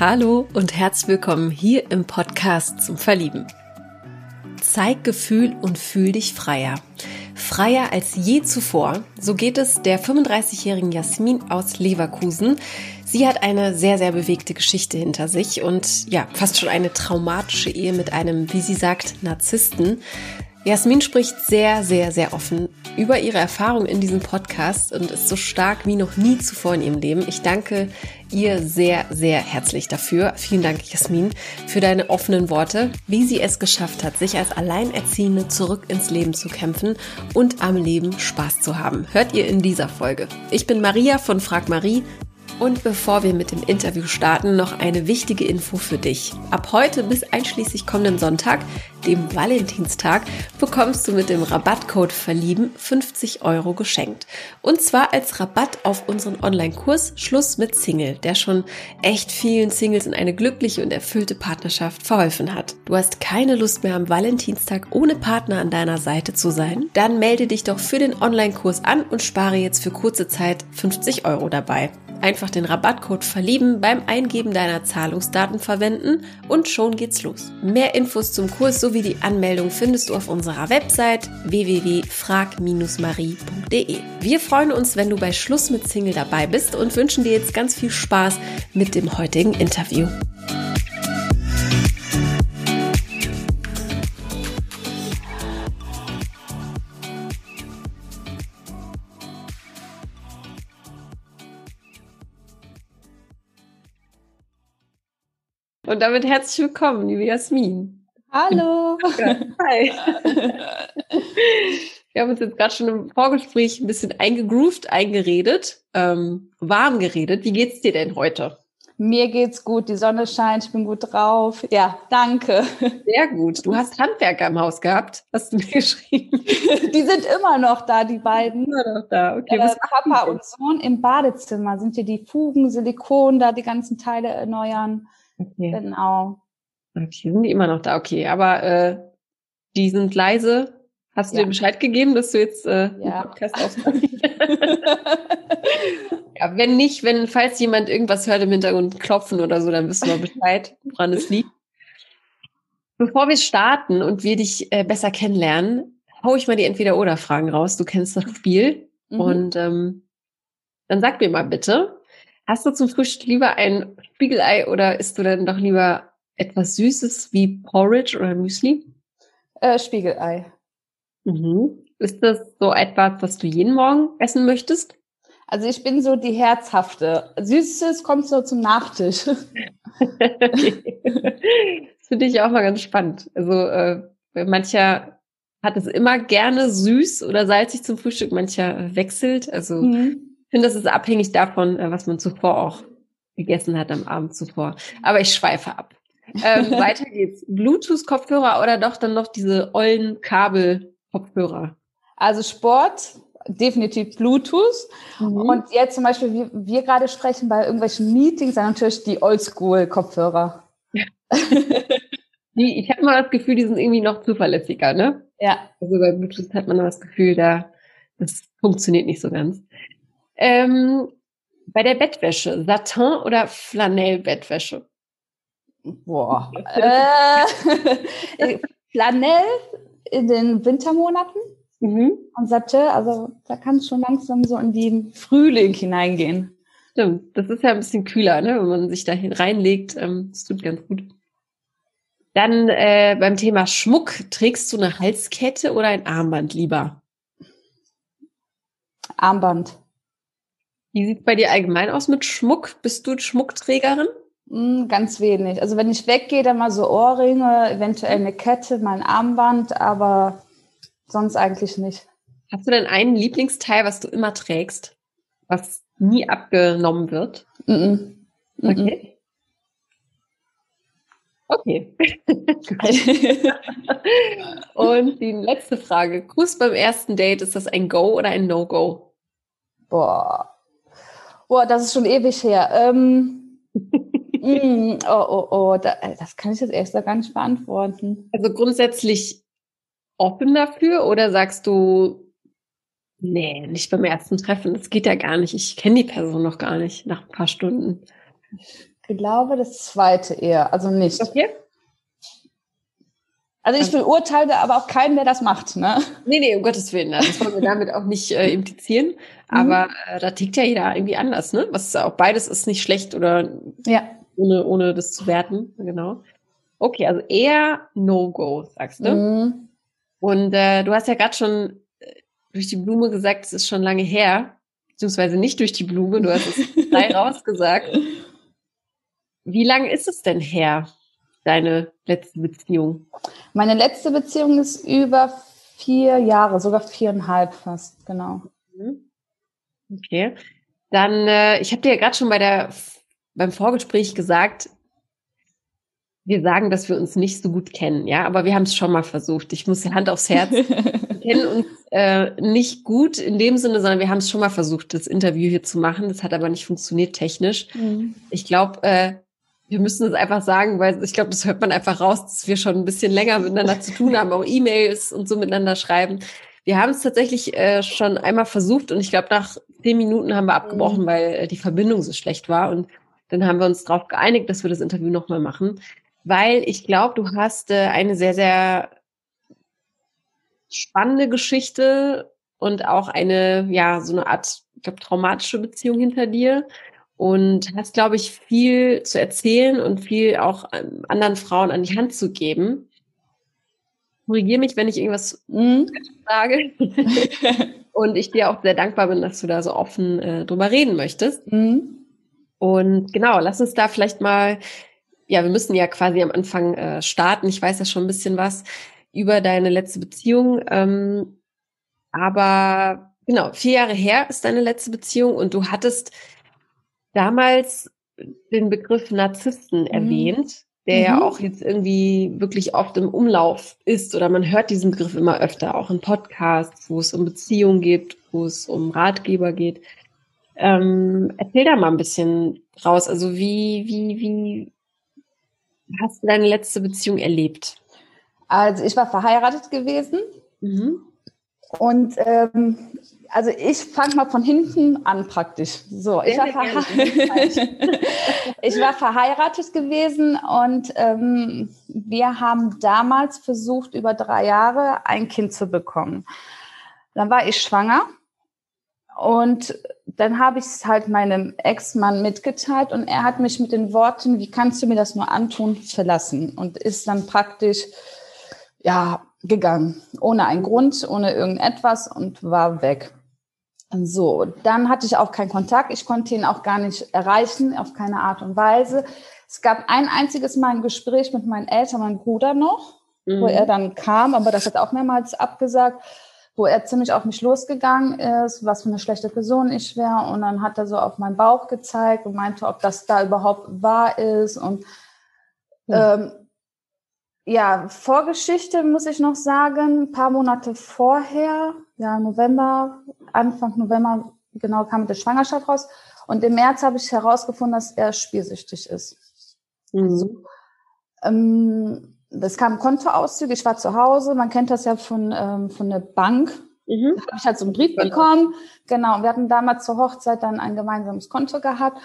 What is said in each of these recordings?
Hallo und herzlich willkommen hier im Podcast zum Verlieben. Zeig Gefühl und fühl dich freier. Freier als je zuvor. So geht es der 35-jährigen Jasmin aus Leverkusen. Sie hat eine sehr, sehr bewegte Geschichte hinter sich und ja, fast schon eine traumatische Ehe mit einem, wie sie sagt, Narzissten. Jasmin spricht sehr, sehr, sehr offen über ihre Erfahrung in diesem Podcast und ist so stark wie noch nie zuvor in ihrem Leben. Ich danke ihr sehr, sehr herzlich dafür. Vielen Dank, Jasmin, für deine offenen Worte, wie sie es geschafft hat, sich als Alleinerziehende zurück ins Leben zu kämpfen und am Leben Spaß zu haben. Hört ihr in dieser Folge. Ich bin Maria von Frag Marie. Und bevor wir mit dem Interview starten, noch eine wichtige Info für dich. Ab heute bis einschließlich kommenden Sonntag, dem Valentinstag, bekommst du mit dem Rabattcode Verlieben 50 Euro geschenkt. Und zwar als Rabatt auf unseren Online-Kurs Schluss mit Single, der schon echt vielen Singles in eine glückliche und erfüllte Partnerschaft verholfen hat. Du hast keine Lust mehr am Valentinstag ohne Partner an deiner Seite zu sein? Dann melde dich doch für den Online-Kurs an und spare jetzt für kurze Zeit 50 Euro dabei. Einfach den Rabattcode Verlieben beim Eingeben deiner Zahlungsdaten verwenden und schon geht's los. Mehr Infos zum Kurs sowie die Anmeldung findest du auf unserer Website www.frag-marie.de. Wir freuen uns, wenn du bei Schluss mit Single dabei bist und wünschen dir jetzt ganz viel Spaß mit dem heutigen Interview. Und damit herzlich willkommen, liebe Jasmin. Hallo. Hi. Wir haben uns jetzt gerade schon im Vorgespräch ein bisschen eingegroovt, eingeredet, ähm, warm geredet. Wie geht's dir denn heute? Mir geht's gut, die Sonne scheint, ich bin gut drauf. Ja, danke. Sehr gut. Du hast Handwerker im Haus gehabt, hast du mir geschrieben. Die sind immer noch da, die beiden. Immer noch da, okay. Äh, Papa und Sohn im Badezimmer sind hier die Fugen, Silikon, da die ganzen Teile erneuern. Okay. Genau. Okay, sind die immer noch da, okay. Aber äh, die sind leise. Hast du Ja. dir Bescheid gegeben, dass du jetzt äh, Ja. Podcast aufmachst? ja, wenn nicht, wenn, falls jemand irgendwas hört im Hintergrund klopfen oder so, dann wissen wir Bescheid, woran es liegt. Bevor wir starten und wir dich äh, besser kennenlernen, hau ich mal die Entweder-Oder-Fragen raus. Du kennst das Spiel. Mhm. Und ähm, dann sag mir mal bitte, hast du zum Frühstück lieber ein Spiegelei oder isst du dann doch lieber etwas Süßes wie Porridge oder Müsli? äh, Spiegelei. Mhm. Ist das so etwas, was du jeden Morgen essen möchtest? Also ich bin so die herzhafte. Süßes kommt so zum Nachtisch. okay. Das finde ich auch mal ganz spannend. Also äh, mancher hat es immer gerne süß oder salzig zum Frühstück, mancher wechselt. Also Mhm. Ich finde, das ist abhängig davon, äh, was man zuvor auch gegessen hat am Abend zuvor. Aber ich schweife ab. Ähm, weiter geht's. Bluetooth-Kopfhörer oder doch dann noch diese ollen Kabel-Kopfhörer? Also Sport, definitiv Bluetooth. Und Und jetzt zum Beispiel, wie wir gerade sprechen bei irgendwelchen Meetings, dann natürlich die Oldschool-Kopfhörer. die, ich habe mal das Gefühl, die sind irgendwie noch zuverlässiger, ne? Ja. Also bei Bluetooth hat man das Gefühl, da das funktioniert nicht so ganz. Ähm, bei der Bettwäsche, Satin oder Flanell-Bettwäsche? Boah. äh, Flanell in den Wintermonaten Mhm. und Satin, also da kann es schon langsam so in den Frühling hineingehen. Stimmt, das ist ja ein bisschen kühler, ne? wenn man sich da reinlegt. Ähm, das tut ganz gut. Dann äh, beim Thema Schmuck, trägst du eine Halskette oder ein Armband lieber? Armband. Wie sieht's bei dir allgemein aus mit Schmuck? Bist du Schmuckträgerin? Hm, ganz wenig. Also wenn ich weggehe, dann mal so Ohrringe, eventuell eine Kette, mal ein Armband, aber sonst eigentlich nicht. Hast du denn einen Lieblingsteil, was du immer trägst, was nie abgenommen wird? Mhm. Mhm. Okay. Okay. Und die letzte Frage. Gruß beim ersten Date, ist das ein Go oder ein No-Go? Boah. Boah, das ist schon ewig her. Ähm, mm, oh, oh, oh, da, äh, das kann ich jetzt erst gar nicht beantworten. Also grundsätzlich offen dafür oder sagst du, nee, nicht beim ersten Treffen, das geht ja gar nicht. Ich kenne die Person noch gar nicht nach ein paar Stunden. glaube, das zweite eher, also nicht. Okay. Also ich verurteile aber auch keinen, der das macht, ne? Nee, nee, um Gottes Willen. Das wollen wir damit auch nicht äh, implizieren. Aber äh, da tickt ja jeder irgendwie anders, ne? Was auch beides ist nicht schlecht oder Ja. ohne, ohne das zu werten. Genau. Okay, also eher No-Go, sagst du. Mhm. Und äh, du hast ja gerade schon äh, durch die Blume gesagt, es ist schon lange her, beziehungsweise nicht durch die Blume, du hast es frei rausgesagt. Wie lange ist es denn her, deine letzte Beziehung? Meine letzte Beziehung ist über vier Jahre, sogar viereinhalb fast, genau. Mhm. Okay. Dann, äh, ich habe dir ja gerade schon bei der beim Vorgespräch gesagt, wir sagen, dass wir uns nicht so gut kennen, ja, aber wir haben es schon mal versucht. Ich muss Hand aufs Herz. Wir kennen uns äh, nicht gut in dem Sinne, sondern wir haben es schon mal versucht, das Interview hier zu machen. Das hat aber nicht funktioniert technisch. Mhm. Ich glaube, äh, wir müssen es einfach sagen, weil ich glaube, das hört man einfach raus, dass wir schon ein bisschen länger miteinander zu tun haben, auch E-Mails und so miteinander schreiben. Wir haben es tatsächlich äh, schon einmal versucht und ich glaube, nach zehn Minuten haben wir abgebrochen, weil äh, die Verbindung so schlecht war. Und dann haben wir uns darauf geeinigt, dass wir das Interview nochmal machen, weil ich glaube, du hast äh, eine sehr, sehr spannende Geschichte und auch eine, ja, so eine Art, ich glaube, traumatische Beziehung hinter dir und hast, glaube ich, viel zu erzählen und viel auch ähm, anderen Frauen an die Hand zu geben. Korrigiere mich, wenn ich irgendwas Mhm. sage. und ich dir auch sehr dankbar bin, dass du da so offen äh, drüber reden möchtest. Mhm. Und genau, lass uns da vielleicht mal, ja, wir müssen ja quasi am Anfang äh, starten. Ich weiß ja schon ein bisschen was über deine letzte Beziehung. Ähm, aber genau, vier Jahre her ist deine letzte Beziehung und du hattest damals den Begriff Narzissten erwähnt, der ja Mhm. auch jetzt irgendwie wirklich oft im Umlauf ist oder man hört diesen Begriff immer öfter, auch in Podcasts, wo es um Beziehungen geht, wo es um Ratgeber geht. Ähm, erzähl da mal ein bisschen raus. Also wie, wie, wie hast du deine letzte Beziehung erlebt? Also ich war verheiratet gewesen Mhm. und ähm, also ich fange mal von hinten an praktisch. So, ich war, ich war verheiratet gewesen und ähm, wir haben damals versucht, über drei Jahre ein Kind zu bekommen. Dann war ich schwanger und dann habe ich es halt meinem Ex-Mann mitgeteilt und er hat mich mit den Worten, wie kannst du mir das nur antun, verlassen und ist dann praktisch, ja, gegangen. Ohne einen Grund, ohne irgendetwas und war weg. So, dann hatte ich auch keinen Kontakt. Ich konnte ihn auch gar nicht erreichen, auf keine Art und Weise. Es gab ein einziges Mal ein Gespräch mit meinen Eltern, meinem Bruder noch, Mhm. wo er dann kam, aber das hat auch mehrmals abgesagt, wo er ziemlich auf mich losgegangen ist, was für eine schlechte Person ich wäre. Und dann hat er so auf meinen Bauch gezeigt und meinte, ob das da überhaupt wahr ist. Und ähm, ja, Vorgeschichte muss ich noch sagen, ein paar Monate vorher, ja, November, Anfang November, genau, kam mit der Schwangerschaft raus. Und im März habe ich herausgefunden, dass er spielsüchtig ist. Mhm. Ähm, das kam Kontoauszüge, ich war zu Hause, man kennt das ja von, ähm, von der Bank. Mhm. Da habe ich halt so einen Brief bekommen. Genau, wir hatten damals zur Hochzeit dann ein gemeinsames Konto gehabt.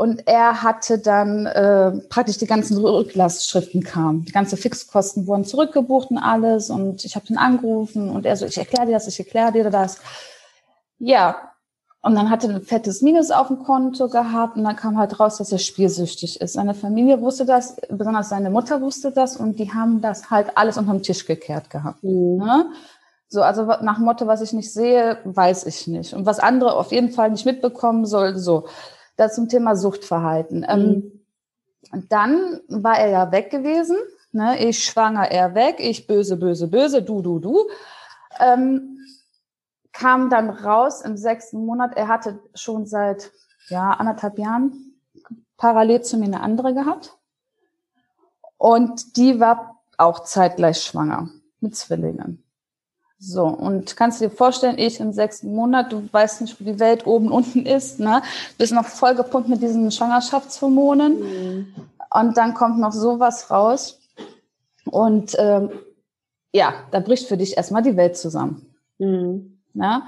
Und er hatte dann äh, praktisch die ganzen Rücklastschriften kamen. Die ganzen Fixkosten wurden zurückgebucht und alles. Und ich habe ihn angerufen und er so, ich erkläre dir das, ich erkläre dir das. Ja, und dann hatte er ein fettes Minus auf dem Konto gehabt und dann kam halt raus, dass er spielsüchtig ist. Seine Familie wusste das, besonders seine Mutter wusste das und die haben das halt alles unterm Tisch gekehrt gehabt. Mhm. Ne? So, also nach Motto, was ich nicht sehe, weiß ich nicht. Und was andere auf jeden Fall nicht mitbekommen soll, so. Das zum Thema Suchtverhalten. Ähm, und dann war er ja weg gewesen. Ne? Ich schwanger, er weg. Ich böse, böse, böse, du, du, du. Ähm, kam dann raus im sechsten Monat. Er hatte schon seit ja, anderthalb Jahren parallel zu mir eine andere gehabt. Und die war auch zeitgleich schwanger mit Zwillingen. So, und kannst du dir vorstellen, ich im sechsten Monat, du weißt nicht, wo die Welt oben unten ist, ne? Bist noch vollgepumpt mit diesen Schwangerschaftshormonen. Mhm. Und dann kommt noch sowas raus. Und ähm, ja, da bricht für dich erstmal die Welt zusammen. Mhm. Ne?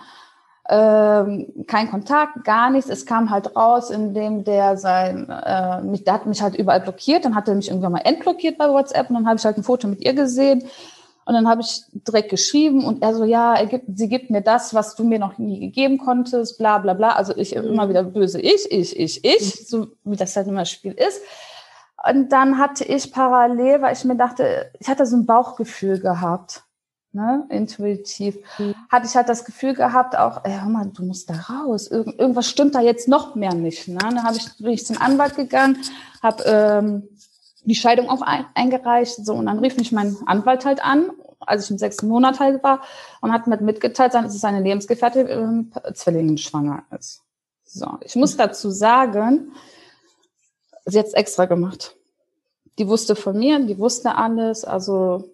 Ähm, kein Kontakt, gar nichts. Es kam halt raus, indem der sein, äh, mich, der hat mich halt überall blockiert. Dann hat er mich irgendwann mal entblockiert bei WhatsApp und dann habe ich halt ein Foto mit ihr gesehen. Und dann habe ich direkt geschrieben und er so, ja, er gibt, sie gibt mir das, was du mir noch nie gegeben konntest, bla bla bla. Also ich mhm. immer wieder böse ich, ich, ich, ich, so wie das halt immer Spiel ist. Und dann hatte ich parallel, weil ich mir dachte, ich hatte so ein Bauchgefühl gehabt ne, intuitiv, mhm. hatte ich halt das Gefühl gehabt, auch, ey, hör mal, du musst da raus, Irgend, irgendwas stimmt da jetzt noch mehr nicht. Ne? Dann habe ich, bin ich zum Anwalt gegangen, habe ähm, die Scheidung auch ein, eingereicht, so und dann rief mich mein Anwalt halt an, als ich im sechsten Monat halt war und hat mir mitgeteilt, dass seine Lebensgefährtin äh, Zwillingen schwanger ist. So, ich muss dazu sagen, sie hat extra gemacht. Die wusste von mir, die wusste alles, also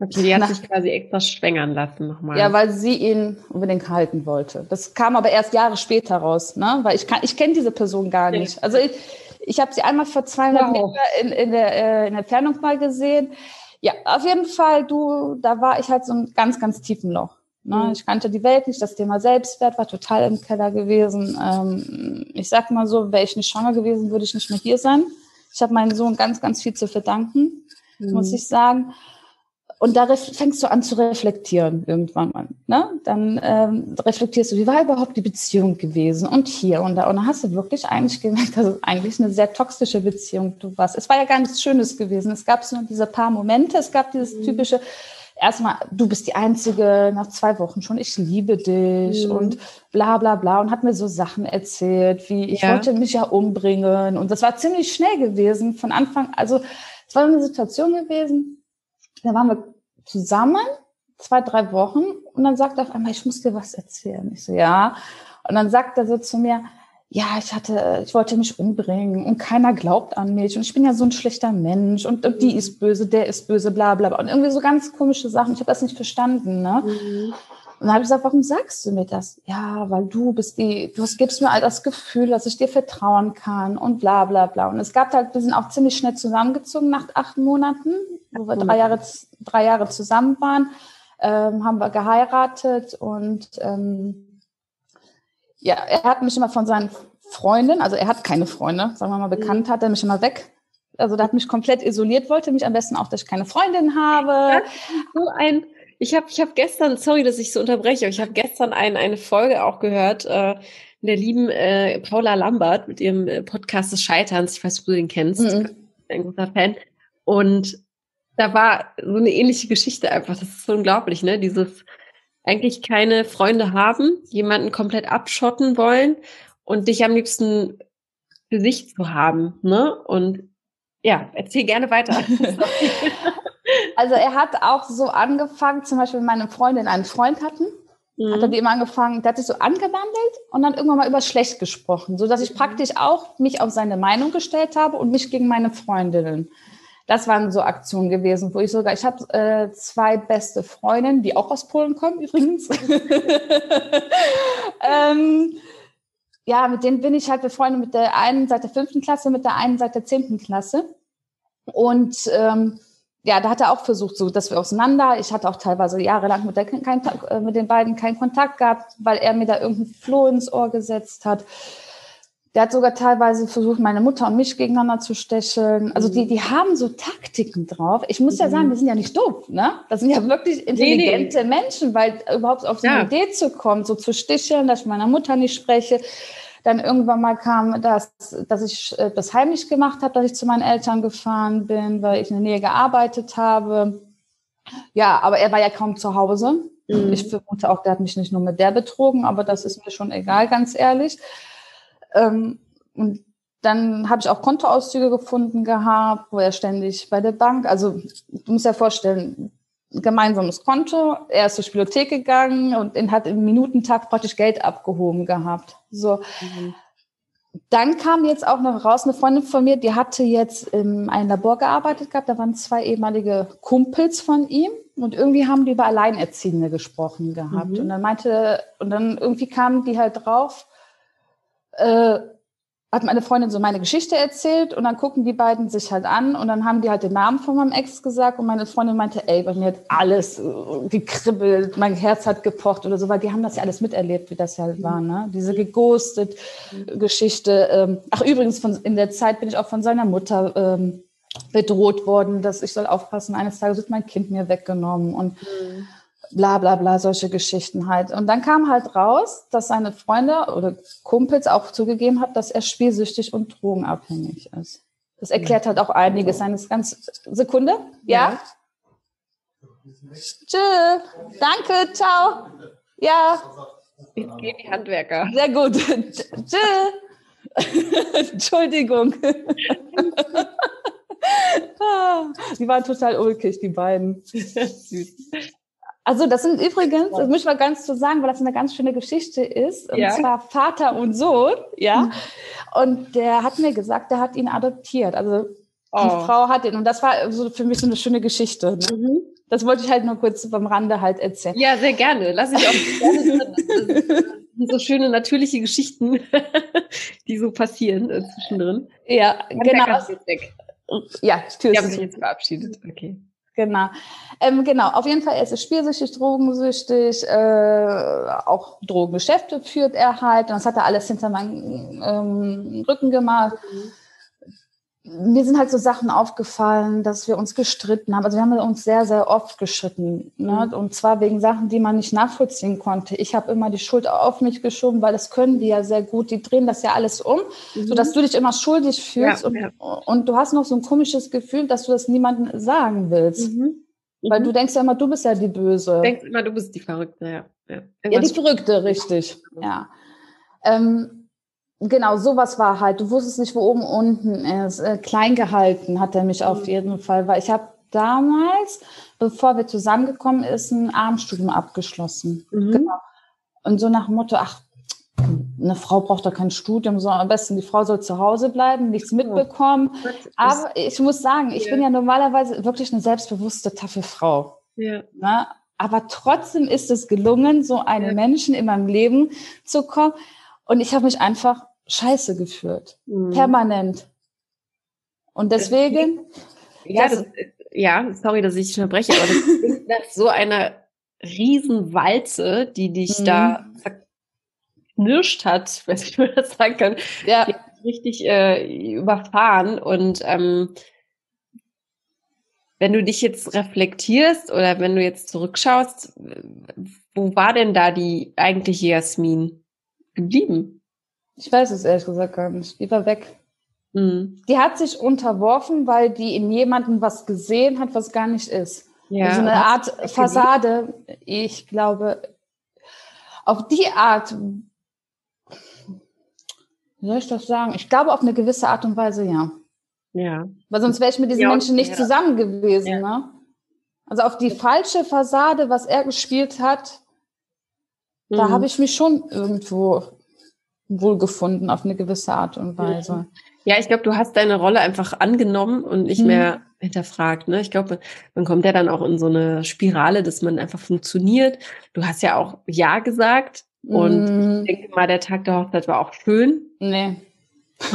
Okay, die hat sich quasi extra schwängern lassen nochmal. Ja, weil sie ihn unbedingt halten wollte. Das kam aber erst Jahre später raus, ne? Weil ich kann, ich kenne diese Person gar nicht. Also ich, ich habe sie einmal vor 200 wow. Meter in, in, der, äh, in der Fernung mal gesehen. Ja, auf jeden Fall, du, da war ich halt so ein ganz, ganz tiefen Loch. Ne? Mhm. Ich kannte die Welt nicht, das Thema Selbstwert war total im Keller gewesen. Ähm, ich sag mal so, wäre ich nicht schwanger gewesen, würde ich nicht mehr hier sein. Ich habe meinen Sohn ganz, ganz viel zu verdanken, mhm. muss ich sagen. Und da fängst du an zu reflektieren irgendwann mal. Ne? Dann ähm, reflektierst du, wie war überhaupt die Beziehung gewesen und hier und da. Und dann hast du wirklich eigentlich gemerkt, dass es eigentlich eine sehr toxische Beziehung du warst. Es war ja gar nichts Schönes gewesen. Es gab so diese paar Momente. Es gab dieses mhm. typische, erstmal, du bist die Einzige, nach zwei Wochen schon, ich liebe dich mhm. und bla bla bla und hat mir so Sachen erzählt, wie ich ja. wollte mich ja umbringen. Und das war ziemlich schnell gewesen von Anfang. Also es war eine Situation gewesen, da waren wir zusammen, zwei, drei Wochen, und dann sagt er auf einmal, ich muss dir was erzählen. Ich so, ja. Und dann sagt er so zu mir, ja, ich hatte, ich wollte mich umbringen und keiner glaubt an mich und ich bin ja so ein schlechter Mensch und, und die ist böse, der ist böse, bla bla bla. Und irgendwie so ganz komische Sachen. Ich habe das nicht verstanden. Ne? Mhm. Und dann habe ich gesagt, warum sagst du mir das? Ja, weil du bist die, du gibst mir all das Gefühl, dass ich dir vertrauen kann und bla bla bla. Und es gab halt, wir sind auch ziemlich schnell zusammengezogen nach acht Monaten wo wir drei Jahre, drei Jahre zusammen waren, ähm, haben wir geheiratet und ähm, ja, er hat mich immer von seinen Freundinnen, also er hat keine Freunde, sagen wir mal bekannt, mhm. hat er mich immer weg. Also der hat mich komplett isoliert, wollte mich am besten auch, dass ich keine Freundin habe. So ein, ich habe ich hab gestern, sorry, dass ich so unterbreche, aber ich habe gestern ein, eine Folge auch gehört, äh, der lieben äh, Paula Lambert mit ihrem äh, Podcast des Scheiterns. Ich weiß ob du den kennst. Mhm. Ein großer Fan. Und da war so eine ähnliche Geschichte einfach. Das ist so unglaublich, ne? Dieses eigentlich keine Freunde haben, jemanden komplett abschotten wollen und dich am liebsten für sich zu haben, ne? Und ja, erzähl gerne weiter. also er hat auch so angefangen, zum Beispiel wenn meine Freundin einen Freund hatten, mhm. hat er die immer angefangen, der hat sich so angewandelt und dann irgendwann mal über schlecht gesprochen, so dass ich mhm. praktisch auch mich auf seine Meinung gestellt habe und mich gegen meine Freundinnen. Das waren so Aktionen gewesen, wo ich sogar, ich habe äh, zwei beste Freundinnen, die auch aus Polen kommen übrigens. ähm, ja, mit denen bin ich halt befreundet mit der einen seit der fünften Klasse, mit der einen seit der zehnten Klasse. Und ähm, ja, da hat er auch versucht, so, dass wir auseinander. Ich hatte auch teilweise jahrelang mit, der, kein, äh, mit den beiden keinen Kontakt gehabt, weil er mir da irgendein Floh ins Ohr gesetzt hat. Der hat sogar teilweise versucht, meine Mutter und mich gegeneinander zu stecheln. Also die, die haben so Taktiken drauf. Ich muss ja sagen, mhm. wir sind ja nicht doof, ne? Das sind ja wirklich intelligente nee, nee. Menschen, weil überhaupt auf so eine ja. Idee zu kommen, so zu sticheln, dass ich meiner Mutter nicht spreche. Dann irgendwann mal kam das, dass ich äh, das heimlich gemacht habe, dass ich zu meinen Eltern gefahren bin, weil ich in der Nähe gearbeitet habe. Ja, aber er war ja kaum zu Hause. Mhm. Ich vermute auch, der hat mich nicht nur mit der betrogen, aber das ist mir schon egal, ganz ehrlich. Ähm, und dann habe ich auch Kontoauszüge gefunden gehabt, wo er ständig bei der Bank, also du musst ja vorstellen, gemeinsames Konto, er ist zur Spielothek gegangen und hat im Minutentag praktisch Geld abgehoben gehabt. So. Mhm. Dann kam jetzt auch noch raus, eine Freundin von mir, die hatte jetzt in einem Labor gearbeitet gehabt, da waren zwei ehemalige Kumpels von ihm und irgendwie haben die über Alleinerziehende gesprochen gehabt. Mhm. Und dann meinte, und dann irgendwie kamen die halt drauf, äh, hat meine Freundin so meine Geschichte erzählt und dann gucken die beiden sich halt an und dann haben die halt den Namen von meinem Ex gesagt und meine Freundin meinte, ey, bei mir hat alles äh, gekribbelt, mein Herz hat gepocht oder so, weil die haben das ja alles miterlebt, wie das ja halt war, ne? Diese geghostet Geschichte. Ähm, ach, übrigens, von, in der Zeit bin ich auch von seiner Mutter ähm, bedroht worden, dass ich soll aufpassen, eines Tages wird mein Kind mir weggenommen und mhm bla bla bla, solche Geschichten halt. Und dann kam halt raus, dass seine Freunde oder Kumpels auch zugegeben hat, dass er spielsüchtig und drogenabhängig ist. Das erklärt halt auch einiges. Eine ganz Sekunde? Ja? Tschö. Danke, ciao. Ja. Jetzt gehen die Handwerker. Sehr gut. Tschö. Entschuldigung. die waren total ulkig, die beiden. Süß. Also das sind übrigens, das muss ich mal ganz zu so sagen, weil das eine ganz schöne Geschichte ist. Und ja. zwar Vater und Sohn, ja. Mhm. Und der hat mir gesagt, der hat ihn adoptiert. Also die oh. Frau hat ihn. Und das war so für mich so eine schöne Geschichte. Ne? Mhm. Das wollte ich halt nur kurz beim Rande halt erzählen. Ja, sehr gerne. Lass ich auch gerne so schöne natürliche Geschichten, die so passieren äh, zwischendrin. Ja, genau. Ja, Tür ich habe mich jetzt verabschiedet. Okay. Genau. Ähm, genau, auf jeden Fall, er ist spielsüchtig, drogensüchtig, äh, auch Drogengeschäfte führt er halt. Und das hat er alles hinter meinem ähm, Rücken gemacht. Mhm mir sind halt so Sachen aufgefallen, dass wir uns gestritten haben. Also wir haben uns sehr, sehr oft gestritten. Ne? Mhm. Und zwar wegen Sachen, die man nicht nachvollziehen konnte. Ich habe immer die Schuld auf mich geschoben, weil das können die ja sehr gut. Die drehen das ja alles um, mhm. sodass du dich immer schuldig fühlst. Ja, und, ja. und du hast noch so ein komisches Gefühl, dass du das niemandem sagen willst. Mhm. Weil du mhm. denkst ja immer, du bist ja die Böse. Du denkst immer, du bist die Verrückte, ja. Ja, ja die Verrückte, richtig. Ja. Ähm, Genau, sowas war halt. Du wusstest nicht, wo oben unten ist. Äh, klein gehalten hat er mich auf mhm. jeden Fall, weil ich habe damals, bevor wir zusammengekommen ist, ein Armstudium abgeschlossen. Mhm. Genau. Und so nach dem Motto, ach, eine Frau braucht da kein Studium, sondern am besten die Frau soll zu Hause bleiben, nichts mitbekommen. Aber ich muss sagen, ich ja. bin ja normalerweise wirklich eine selbstbewusste, taffe Frau. Ja. Ne? Aber trotzdem ist es gelungen, so einen ja. Menschen in meinem Leben zu kommen. Und ich habe mich einfach scheiße gefühlt. Mhm. Permanent. Und deswegen. Ja, das, ja, sorry, dass ich unterbreche, aber das klingt nach so einer Riesenwalze, die dich mhm. da zerknirscht hat, weiß ich, wie man das sagen kann. Ja. richtig äh, überfahren. Und ähm, wenn du dich jetzt reflektierst oder wenn du jetzt zurückschaust, wo war denn da die eigentliche Jasmin geblieben? Ich weiß es ehrlich gesagt gar nicht. Die war weg. Mhm. Die hat sich unterworfen, weil die in jemandem was gesehen hat, was gar nicht ist. Ja, so eine Art Fassade. Ich glaube, auf die Art, wie soll ich das sagen? Ich glaube, auf eine gewisse Art und Weise, ja. Ja. Weil sonst wäre ich mit diesen ja, Menschen nicht ja. zusammen gewesen, ne? Also auf die falsche Fassade, was er gespielt hat, mhm. da habe ich mich schon irgendwo wohlgefunden auf eine gewisse Art und Weise. Ja, ich glaube, du hast deine Rolle einfach angenommen und nicht mhm. mehr hinterfragt. Ne? Ich glaube, man kommt ja dann auch in so eine Spirale, dass man einfach funktioniert. Du hast ja auch Ja gesagt und mhm. ich denke mal, der Tag der Hochzeit war auch schön. Nee.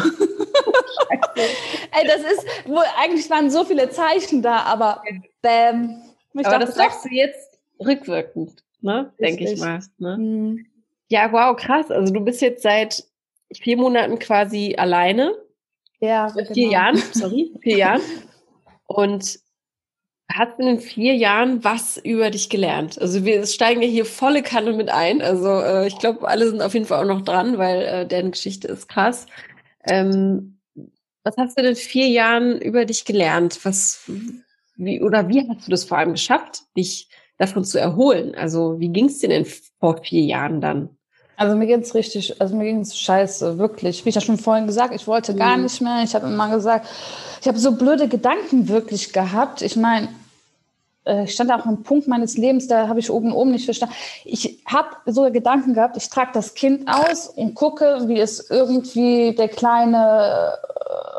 Ey, das ist, wohl, eigentlich waren so viele Zeichen da, aber bäm. aber dachte, das sagst du jetzt rückwirkend, ne? Denke ich mal. Ne? Mhm. Ja, wow, krass. Also du bist jetzt seit vier Monaten quasi alleine. Ja, vier genau. Jahren, sorry, vier Jahren. Und hast in den vier Jahren was über dich gelernt? Also wir steigen ja hier volle Kanne mit ein. Also äh, ich glaube, alle sind auf jeden Fall auch noch dran, weil äh, deren Geschichte ist krass. Ähm, was hast du in den vier Jahren über dich gelernt? Was, wie, oder wie hast du das vor allem geschafft, dich davon zu erholen? Also wie ging es dir denn vor vier Jahren dann? Also mir geht's richtig, also mir ging's scheiße, wirklich. Wie ich ja schon vorhin gesagt, ich wollte gar mhm. nicht mehr. Ich habe immer gesagt, ich habe so blöde Gedanken wirklich gehabt. Ich meine, ich stand auch am Punkt meines Lebens, da habe ich oben oben nicht verstanden. Ich habe so Gedanken gehabt, ich trage das Kind aus und gucke, wie es irgendwie der Kleine